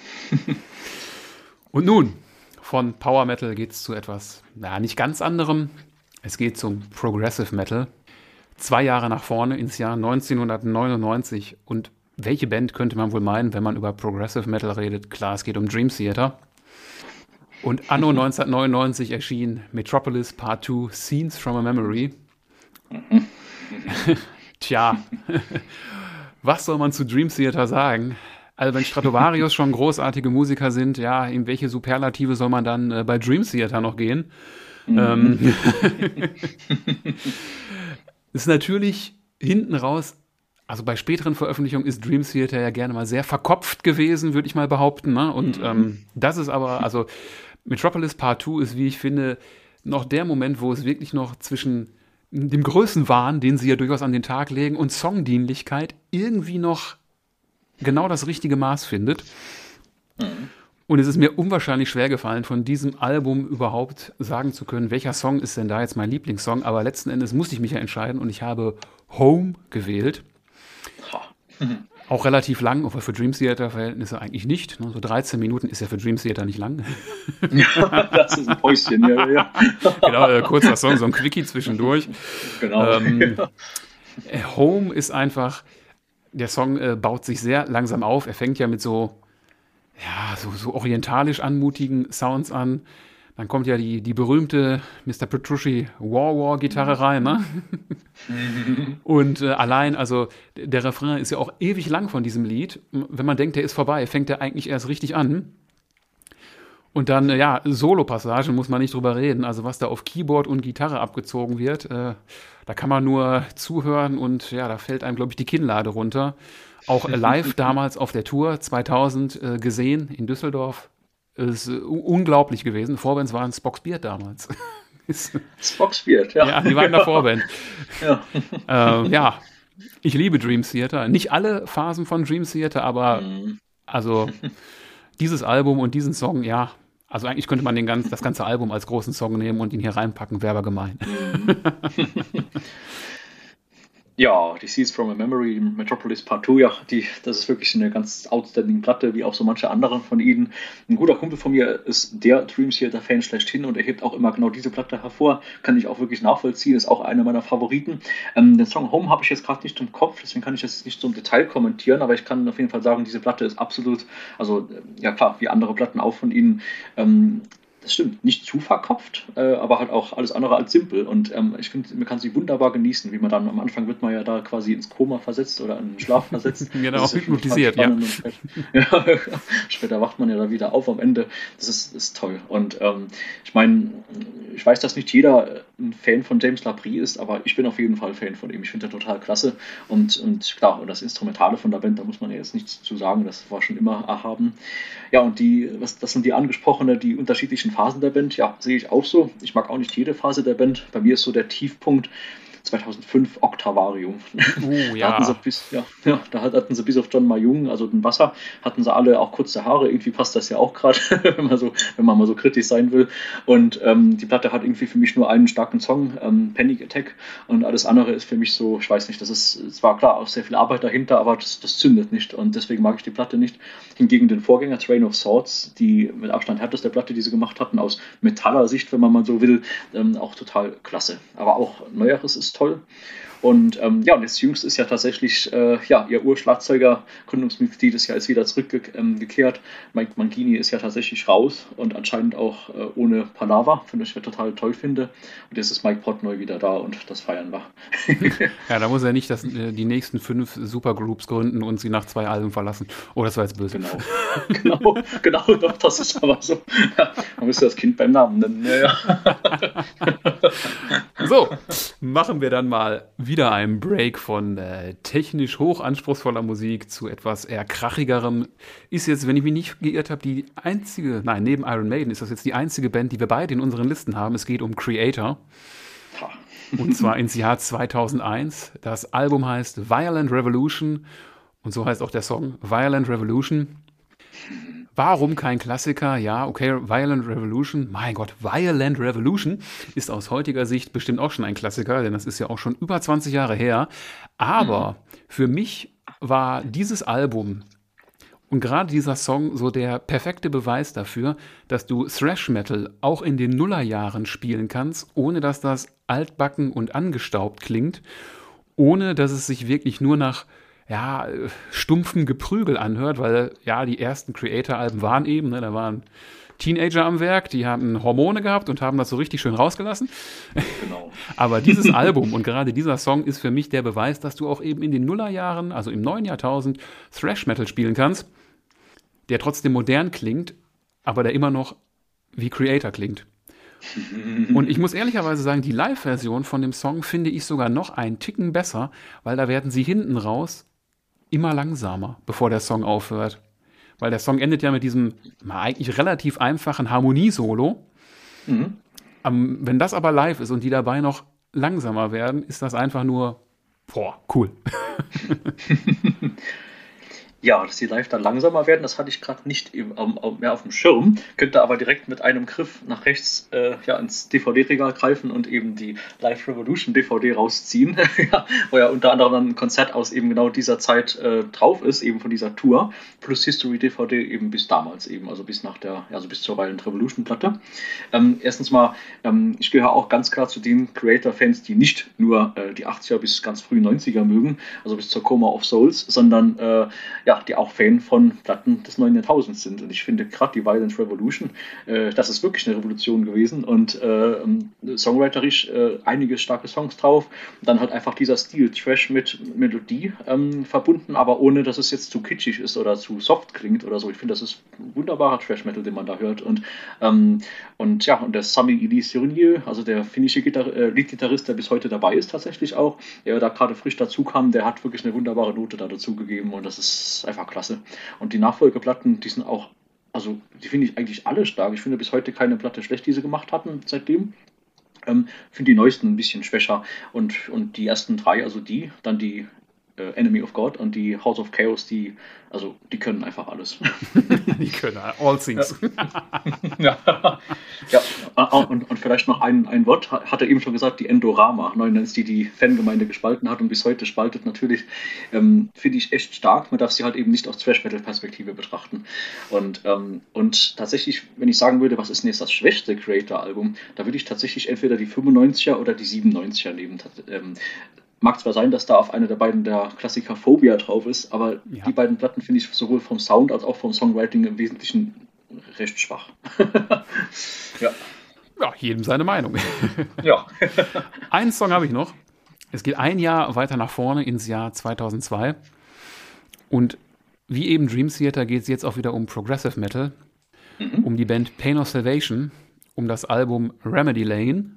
[LAUGHS] und nun, von Power Metal geht es zu etwas, naja, nicht ganz anderem. Es geht zum Progressive Metal. Zwei Jahre nach vorne ins Jahr 1999 und welche Band könnte man wohl meinen, wenn man über Progressive Metal redet? Klar, es geht um Dream Theater. Und anno [LAUGHS] 1999 erschien Metropolis Part 2 Scenes from a Memory. [LAUGHS] Tja, was soll man zu Dream Theater sagen? Also wenn Stratovarius schon großartige Musiker sind, ja, in welche Superlative soll man dann äh, bei Dream Theater noch gehen? Mhm. Ähm, [LAUGHS] ist natürlich hinten raus also bei späteren Veröffentlichungen ist Dream Theater ja gerne mal sehr verkopft gewesen, würde ich mal behaupten. Ne? Und mhm. ähm, das ist aber, also Metropolis Part 2 ist, wie ich finde, noch der Moment, wo es wirklich noch zwischen dem Größenwahn, den sie ja durchaus an den Tag legen, und Songdienlichkeit irgendwie noch genau das richtige Maß findet. Mhm. Und es ist mir unwahrscheinlich schwer gefallen, von diesem Album überhaupt sagen zu können, welcher Song ist denn da jetzt mein Lieblingssong. Aber letzten Endes musste ich mich ja entscheiden und ich habe Home gewählt. Auch relativ lang, aber für Dream Theater-Verhältnisse eigentlich nicht. Ne? So 13 Minuten ist ja für Dream Theater nicht lang. [LAUGHS] Ja, das ist ein Päuschen, ja, ja. [LAUGHS] Genau, äh, kurzer Song, so ein Quickie zwischendurch. Genau. Ähm, [LAUGHS] äh, Home ist einfach, der Song äh, baut sich sehr langsam auf. Er fängt ja mit so, ja, so, so orientalisch anmutigen Sounds an. Dann kommt ja die, die berühmte Mr. Petrucci War War Gitarre rein, ne? [LAUGHS] Und äh, allein, also der Refrain ist ja auch ewig lang von diesem Lied. Wenn man denkt, der ist vorbei, fängt er eigentlich erst richtig an. Und dann, äh, ja, Solo-Passagen muss man nicht drüber reden. Also was da auf Keyboard und Gitarre abgezogen wird, äh, da kann man nur zuhören und ja, da fällt einem, glaube ich, die Kinnlade runter. Auch live damals auf der Tour 2000 äh, gesehen in Düsseldorf ist äh, unglaublich gewesen. Vorbands waren Spock's Beard damals. [LAUGHS] Spock's Beard, ja. Ja, die waren der Vorband. ja. Äh, ja, ich liebe Dream Theater. Nicht alle Phasen von Dream Theater, aber mhm. also dieses Album und diesen Song, ja, also eigentlich könnte man den ganz, das ganze Album als großen Song nehmen und ihn hier reinpacken, wäre aber gemein. Ja, die Seeds from a Memory, Metropolis Part 2, ja, die, das ist wirklich eine ganz outstanding Platte, wie auch so manche anderen von ihnen. Ein guter Kumpel von mir ist der Dream Theater Fan schlechthin und er hebt auch immer genau diese Platte hervor. Kann ich auch wirklich nachvollziehen, ist auch einer meiner Favoriten. Ähm, den Song Home habe ich jetzt gerade nicht im Kopf, deswegen kann ich jetzt nicht so im Detail kommentieren, aber ich kann auf jeden Fall sagen, diese Platte ist absolut, also ja klar, wie andere Platten auch von ihnen, ähm, das stimmt, nicht zu verkopft, äh, aber halt auch alles andere als simpel. Und ähm, ich finde, man kann sie wunderbar genießen, wie man dann am Anfang wird man ja da quasi ins Koma versetzt oder in den Schlaf [LAUGHS] versetzt. genau, hypnotisiert, ja. Später, [LAUGHS] ja. Später wacht man ja da wieder auf am Ende. Das ist, ist toll. Und ähm, ich meine, ich weiß, dass nicht jeder ein Fan von James Labrie ist, aber ich bin auf jeden Fall Fan von ihm. Ich finde er total klasse. Und, und klar, und das Instrumentale von der Band, da muss man ja jetzt nichts zu sagen, das war schon immer erhaben. Ja, und die, was, das sind die angesprochene, die unterschiedlichen Phasen der Band. Ja, sehe ich auch so. Ich mag auch nicht jede Phase der Band. Bei mir ist so der Tiefpunkt 2005 Octavarium. [LAUGHS] Uh, ja. da, hatten sie bis, ja, ja, da hatten sie bis auf John Mayung, also den Wasser, hatten sie alle auch kurze Haare. Irgendwie passt das ja auch gerade, [LAUGHS] wenn, man so, wenn man mal so kritisch sein will. Und ähm, die Platte hat irgendwie für mich nur einen starken Song, ähm, Panic Attack. Und alles andere ist für mich so, ich weiß nicht, das ist zwar klar auch sehr viel Arbeit dahinter, aber das, das zündet nicht. Und deswegen mag ich die Platte nicht. Hingegen den Vorgänger Train of Swords, die mit Abstand härteste Platte, die sie gemacht hatten, aus metaller Sicht, wenn man mal so will, ähm, auch total klasse. Aber auch Neueres ist toll. Und ähm, ja, und das Jüngste ist ja tatsächlich, äh, ja, ihr Urschlagzeuger, Gründungsmitglied ist ja jetzt wieder zurückgekehrt. Ähm, Mike Mangini ist ja tatsächlich raus und anscheinend auch äh, ohne Palaver, finde ich total toll finde. Und jetzt ist Mike Portnoy wieder da und das feiern wir. [LAUGHS] ja, da muss er nicht das, äh, die nächsten fünf Supergroups gründen und sie nach zwei Alben verlassen. Oh, das war jetzt böse. Genau, genau, genau, doch, das ist aber so. Ja, man müsste das Kind beim Namen nennen. Ja, ja. [LAUGHS] so, machen wir dann mal wieder einen Break von äh, technisch hochanspruchsvoller Musik zu etwas eher krachigerem. Ist jetzt, wenn ich mich nicht geirrt habe, die einzige, nein, neben Iron Maiden ist das jetzt die einzige Band, die wir beide in unseren Listen haben. Es geht um Creator. Und zwar ins Jahr 2001. Das Album heißt Violent Revolution und so heißt auch der Song Violent Revolution. Warum kein Klassiker? Ja, okay, Violent Revolution. Mein Gott, Violent Revolution ist aus heutiger Sicht bestimmt auch schon ein Klassiker, denn das ist ja auch schon über 20 Jahre her. Aber mhm. für mich war dieses Album und gerade dieser Song so der perfekte Beweis dafür, dass du Thrash Metal auch in den Nullerjahren spielen kannst, ohne dass das altbacken und angestaubt klingt, ohne dass es sich wirklich nur nach ja, stumpfen Geprügel anhört, weil ja, die ersten Creator-Alben waren eben, ne, da waren Teenager am Werk, die haben Hormone gehabt und haben das so richtig schön rausgelassen. Genau. [LAUGHS] Aber dieses Album und gerade dieser Song ist für mich der Beweis, dass du auch eben in den Nullerjahren, also im neuen Jahrtausend, Thrash Metal spielen kannst, der trotzdem modern klingt, aber der immer noch wie Creator klingt. [LAUGHS] Und ich muss ehrlicherweise sagen, die Live-Version von dem Song finde ich sogar noch einen Ticken besser, weil da werden sie hinten raus immer langsamer, bevor der Song aufhört. Weil der Song endet ja mit diesem eigentlich relativ einfachen Harmoniesolo. Mhm. Um, wenn das aber live ist und die dabei noch langsamer werden, ist das einfach nur, boah, cool. [LAUGHS] [LAUGHS] Ja, dass die live dann langsamer werden, das hatte ich gerade nicht im, um, um, mehr auf dem Schirm. Könnte aber direkt mit einem Griff nach rechts äh, ja, ins DVD-Regal greifen und eben die Live Revolution DVD rausziehen, [LAUGHS] ja, wo ja unter anderem ein Konzert aus eben genau dieser Zeit äh, drauf ist, eben von dieser Tour, plus History DVD eben bis damals eben, also bis nach der, also bis zur Violent Revolution Platte. Ähm, erstens mal, ähm, ich gehöre auch ganz klar zu den Creator-Fans, die nicht nur äh, die 80er bis ganz früh 90er mögen, also bis zur Coma of Souls, sondern äh, ja, die auch Fan von Platten des neuen Jahrtausends sind. Und ich finde gerade die Violent Revolution, äh, das ist wirklich eine Revolution gewesen und äh, songwriterisch äh, einige starke Songs drauf. Und dann halt einfach dieser Stil, Trash mit Melodie ähm, verbunden, aber ohne, dass es jetzt zu kitschig ist oder zu soft klingt oder so. Ich finde, das ist wunderbarer Trash-Metal, den man da hört. Und, ähm, und ja, und der Sami Elise Sirinieu, also der finnische Gitar äh, Leadgitarrist, der bis heute dabei ist tatsächlich auch, der da gerade frisch dazu kam, der hat wirklich eine wunderbare Note da dazu gegeben und das ist einfach klasse. Und die Nachfolgeplatten, die sind auch, also die finde ich eigentlich alle stark. Ich finde bis heute keine Platte schlecht, die sie gemacht hatten seitdem. Ähm, finde die neuesten ein bisschen schwächer. Und, und die ersten drei, also die, dann die äh, Enemy of God und die House of Chaos, die, also die können einfach alles. [LAUGHS] die können all things. Ja, [LAUGHS] ja. ja. Ah, und, und vielleicht noch ein, ein Wort, hat er eben schon gesagt, die Endorama, Neunens, die die Fangemeinde gespalten hat und bis heute spaltet natürlich, ähm, finde ich echt stark. Man darf sie halt eben nicht aus Thrash-Metal-Perspektive betrachten. Und, ähm, und tatsächlich, wenn ich sagen würde, was ist denn jetzt das schwächste Creator-Album, da würde ich tatsächlich entweder die 95er oder die 97er nehmen. Ähm, Mag zwar sein, dass da auf einer der beiden der Klassiker Phobia drauf ist, aber ja. die beiden Platten finde ich sowohl vom Sound als auch vom Songwriting im Wesentlichen recht schwach. [LAUGHS] ja. Ja, jedem seine Meinung. [LAUGHS] ja. Einen Song habe ich noch. Es geht ein Jahr weiter nach vorne ins Jahr 2002. Und wie eben Dream Theater geht es jetzt auch wieder um Progressive Metal, mhm. um die Band Pain of Salvation, um das Album Remedy Lane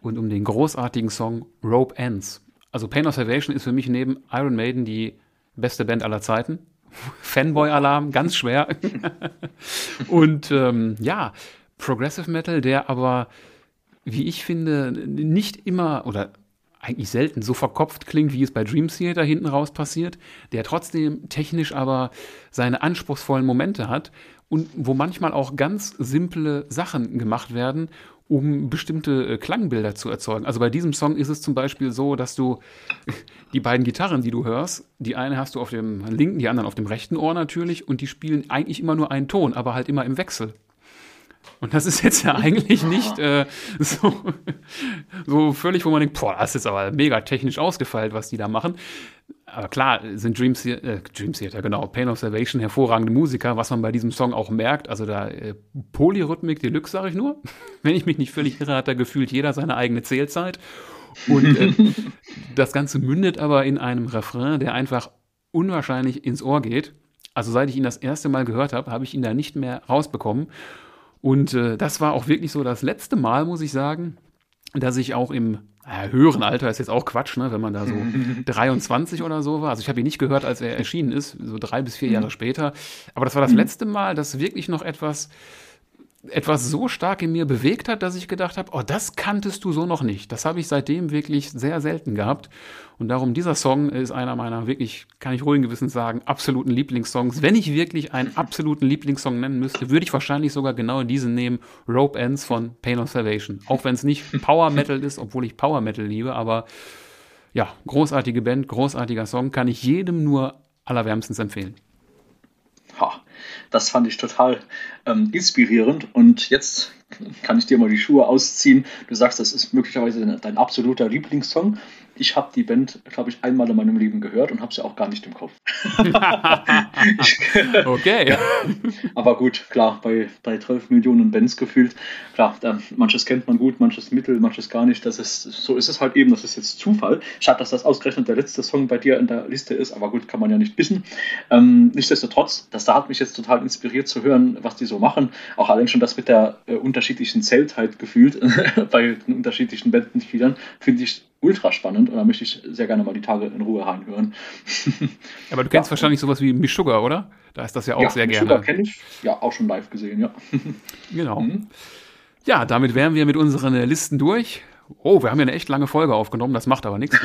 und um den großartigen Song Rope Ends. Also Pain of Salvation ist für mich neben Iron Maiden die beste Band aller Zeiten. [LAUGHS] Fanboy-Alarm, ganz schwer. [LAUGHS] und ähm, ja, Progressive Metal, der aber, wie ich finde, nicht immer oder eigentlich selten so verkopft klingt, wie es bei Dream Theater hinten raus passiert, der trotzdem technisch aber seine anspruchsvollen Momente hat und wo manchmal auch ganz simple Sachen gemacht werden um bestimmte äh, Klangbilder zu erzeugen. Also bei diesem Song ist es zum Beispiel so, dass du [LAUGHS] die beiden Gitarren, die du hörst, die eine hast du auf dem linken, die anderen auf dem rechten Ohr natürlich, und die spielen eigentlich immer nur einen Ton, aber halt immer im Wechsel. Und das ist jetzt ja [LAUGHS] eigentlich nicht äh, so, [LAUGHS] so völlig, wo man denkt, boah, das ist aber mega technisch ausgefeilt, was die da machen. Aber klar, sind Dream, äh, Dream Theater, genau, Pain of Salvation, hervorragende Musiker, was man bei diesem Song auch merkt. Also da äh, Polyrhythmik Deluxe, sage ich nur. [LAUGHS] Wenn ich mich nicht völlig irre, hat da gefühlt jeder seine eigene Zählzeit. Und äh, [LAUGHS] das Ganze mündet aber in einem Refrain, der einfach unwahrscheinlich ins Ohr geht. Also seit ich ihn das erste Mal gehört habe, habe ich ihn da nicht mehr rausbekommen. Und äh, das war auch wirklich so das letzte Mal, muss ich sagen, dass ich auch im äh, höheren Alter ist jetzt auch Quatsch, ne, wenn man da so [LAUGHS] 23 oder so war. Also ich habe ihn nicht gehört, als er erschienen ist, so drei bis vier Jahre mhm. später. Aber das war das mhm. letzte Mal, dass wirklich noch etwas etwas so stark in mir bewegt hat, dass ich gedacht habe, oh, das kanntest du so noch nicht. Das habe ich seitdem wirklich sehr selten gehabt. Und darum, dieser Song ist einer meiner wirklich, kann ich ruhigen Gewissens sagen, absoluten Lieblingssongs. Wenn ich wirklich einen absoluten Lieblingssong nennen müsste, würde ich wahrscheinlich sogar genau diesen nehmen, Rope Ends von Pain of Salvation. Auch wenn es nicht Power Metal ist, obwohl ich Power Metal liebe, aber ja, großartige Band, großartiger Song, kann ich jedem nur allerwärmstens empfehlen. Ha, das fand ich total ähm, inspirierend. Und jetzt kann ich dir mal die Schuhe ausziehen. Du sagst, das ist möglicherweise dein absoluter Lieblingssong ich habe die Band, glaube ich, einmal in meinem Leben gehört und habe sie auch gar nicht im Kopf. [LAUGHS] [LAUGHS] okay. Ja. Aber gut, klar, bei, bei 12 Millionen Bands gefühlt, klar, da, manches kennt man gut, manches mittel, manches gar nicht. Das ist, so ist es halt eben, das ist jetzt Zufall. Schade, dass das ausgerechnet der letzte Song bei dir in der Liste ist, aber gut, kann man ja nicht wissen. Ähm, nichtsdestotrotz, das da hat mich jetzt total inspiriert zu hören, was die so machen. Auch allein schon das mit der äh, unterschiedlichen Zeltheit gefühlt [LAUGHS] bei den unterschiedlichen Bandmitgliedern, finde ich ultra spannend und da möchte ich sehr gerne mal die Tage in Ruhe reinhören. [LAUGHS] Aber du kennst ja. wahrscheinlich sowas wie Mishuga, oder? Da ist das ja auch ja, sehr Mishuga gerne. kenne ich, ja, auch schon live gesehen, ja. [LAUGHS] Genau. Mhm. Ja, damit wären wir mit unseren Listen durch. Oh, wir haben ja eine echt lange Folge aufgenommen, das macht aber nichts. [LAUGHS]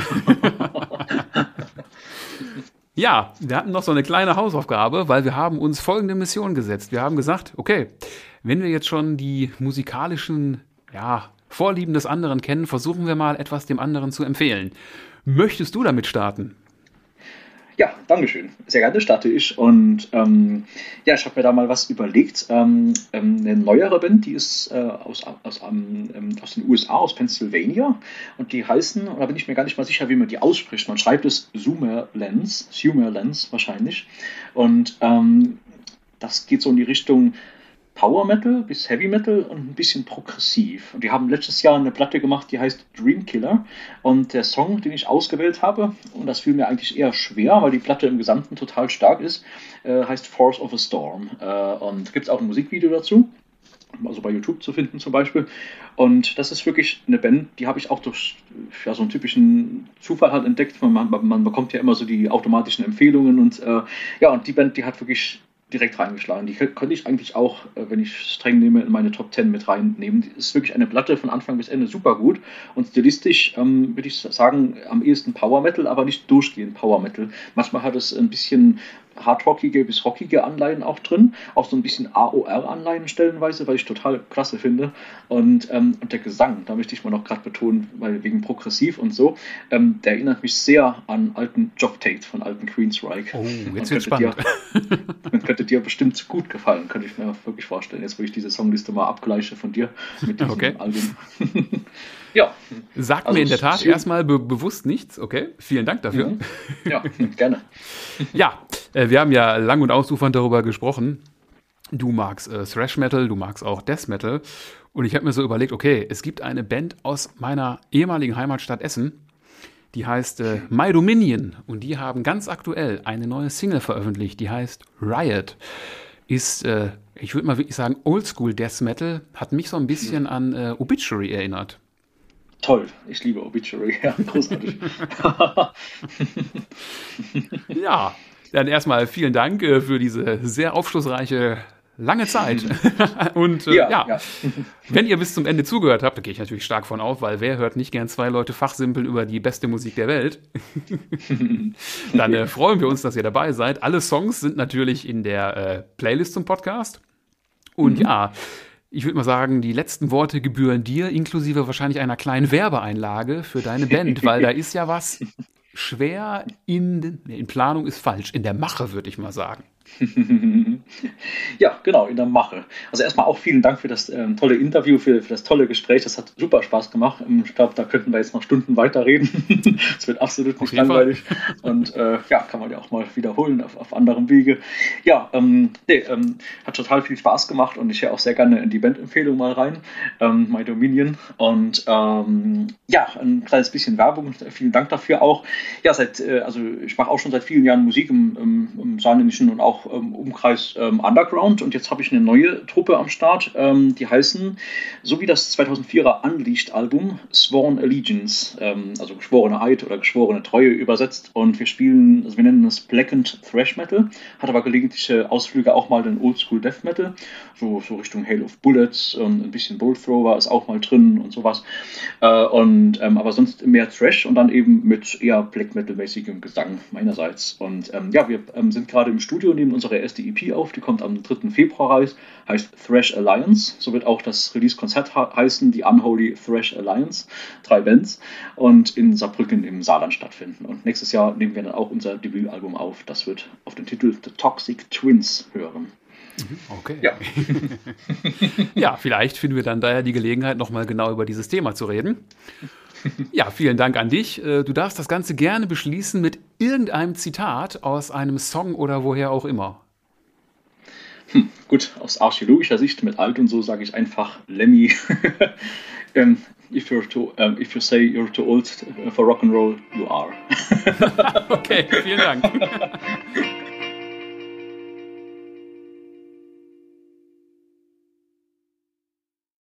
ja, wir hatten noch so eine kleine Hausaufgabe, weil wir haben uns folgende Mission gesetzt. Wir haben gesagt, okay, wenn wir jetzt schon die musikalischen ja, Vorlieben des anderen kennen, versuchen wir mal etwas dem anderen zu empfehlen. Möchtest du damit starten? Ja, Dankeschön. Sehr gerne starte ich. Und ähm, ja, ich habe mir da mal was überlegt. Ähm, ähm, eine neuere Band, die ist äh, aus, aus, ähm, aus den USA, aus Pennsylvania. Und die heißen, da bin ich mir gar nicht mal sicher, wie man die ausspricht. Man schreibt es Zoomer Lens, Zoomer Lens wahrscheinlich. Und ähm, das geht so in die Richtung Power Metal bis Heavy Metal und ein bisschen progressiv. Und die haben letztes Jahr eine Platte gemacht, die heißt Dream Killer. Und der Song, den ich ausgewählt habe, und das fiel mir eigentlich eher schwer, weil die Platte im Gesamten total stark ist, äh, heißt Force of a Storm. Äh, und gibt es auch ein Musikvideo dazu also bei YouTube zu finden zum Beispiel. Und das ist wirklich eine Band, die habe ich auch durch ja, so einen typischen Zufall halt entdeckt. Man, man, man bekommt ja immer so die automatischen Empfehlungen und äh, ja, und die Band, die hat wirklich direkt reingeschlagen. Die könnte ich eigentlich auch, äh, wenn ich streng nehme, in meine Top 10 mit reinnehmen. Die ist wirklich eine Platte von Anfang bis Ende super gut und stilistisch ähm, würde ich sagen, am ehesten Power Metal, aber nicht durchgehend Power Metal. Manchmal hat es ein bisschen hardrockige bis rockige Anleihen auch drin, auch so ein bisschen AOR-Anleihen stellenweise, weil ich total klasse finde. Und, ähm, und der Gesang, da möchte ich mal noch gerade betonen, weil wegen progressiv und so, ähm, der erinnert mich sehr an alten Jock Tate von alten Queensryche. Oh, jetzt wird spannend. [LAUGHS] [LAUGHS] Dir, könnte dir bestimmt gut gefallen, könnte ich mir wirklich vorstellen, jetzt wo ich diese Songliste mal abgleiche von dir mit diesem okay. Album. [LAUGHS] ja. Sagt also mir in der Tat erstmal be bewusst nichts, okay? Vielen Dank dafür. Mhm. [LAUGHS] Ja, gerne. ja, äh, wir haben ja lang und ausufernd darüber gesprochen. Du magst äh, Thrash Metal, du magst auch Death Metal. Und ich habe mir so überlegt, okay, es gibt eine Band aus meiner ehemaligen Heimatstadt Essen, die heißt äh, My Dominion. Und die haben ganz aktuell eine neue Single veröffentlicht, die heißt Riot. Ist, äh, ich würde mal wirklich sagen, Oldschool Death Metal, hat mich so ein bisschen an äh, Obituary erinnert. Toll, ich liebe Obituary, [LAUGHS] ja, großartig. [LAUGHS] ja, dann erstmal vielen Dank äh, für diese sehr aufschlussreiche lange Zeit. [LAUGHS] und äh, ja, ja. ja, wenn ihr bis zum Ende zugehört habt, da gehe ich natürlich stark von auf, weil wer hört nicht gern zwei Leute fachsimpeln über die beste Musik der Welt? Dann äh, freuen wir uns, dass ihr dabei seid. Alle Songs sind natürlich in der äh, Playlist zum Podcast. Und mhm. ja, ich würde mal sagen, die letzten Worte gebühren dir, inklusive wahrscheinlich einer kleinen Werbeeinlage für deine Band, weil da ist ja was [LAUGHS] schwer in, in Planung ist falsch, in der Mache, würde ich mal sagen. [LAUGHS] ja, genau, in der Mache. Also erstmal auch vielen Dank für das ähm, tolle Interview, für, für, das tolle Gespräch. Das hat super Spaß gemacht. Ähm, ich glaube, da könnten wir jetzt noch Stunden weiterreden. [LAUGHS] Es wird absolut nicht langweilig. Und äh, ja, kann man ja auch mal wiederholen auf, auf anderem Wege. Ja, ähm, nee, ähm, hat total viel Spaß gemacht und ich höre auch sehr gerne in die Bandempfehlung mal rein, ähm, My Dominion. Und ähm, ja, ein kleines bisschen Werbung. Vielen Dank dafür auch. Ja, seit, äh, also ich mache auch schon seit vielen Jahren Musik im, im, im saarländischen und auch auch ähm, Umkreis ähm, Underground. Und jetzt habe ich eine neue Truppe am Start. Ähm, die heißen, so wie das 2004er Unleashed-Album, Sworn Allegiance, ähm, also geschworene Eid oder geschworene Treue übersetzt. Und wir spielen, also wir nennen das Blackened Thrash Metal, hat aber gelegentliche Ausflüge auch mal den Oldschool Death Metal, so, so Richtung Hail of Bullets und ein bisschen Bull Thrower ist auch mal drin und sowas. Äh, und, ähm, aber sonst mehr Thrash und dann eben mit eher Black Metal-mäßigem Gesang meinerseits. Und ähm, ja, wir sind gerade im Studio, nehmen unsere erste EP auf, die kommt am 3. Februar raus, heißt Thrash Alliance. So wird auch das Release-Konzert heißen, die Unholy Thrash Alliance. Drei Bands und in Saarbrücken im Saarland stattfinden. Und nächstes Jahr nehmen wir dann auch unser Debütalbum auf. Das wird auf den Titel The Toxic Twins hören. Mhm, okay. Ja. [LAUGHS] ja, vielleicht finden wir dann daher die Gelegenheit, nochmal genau über dieses Thema zu reden. Ja, vielen Dank an dich. Äh, du darfst das Ganze gerne beschließen mit irgendeinem Zitat aus einem Song oder woher auch immer. Hm, gut, aus archäologischer Sicht mit alt und so sage ich einfach Lemmy. um, [LAUGHS] ähm, if you're too, um, ähm, if you say you're too old for rock and roll, you are. [LAUGHS] okay, vielen Dank. [LAUGHS]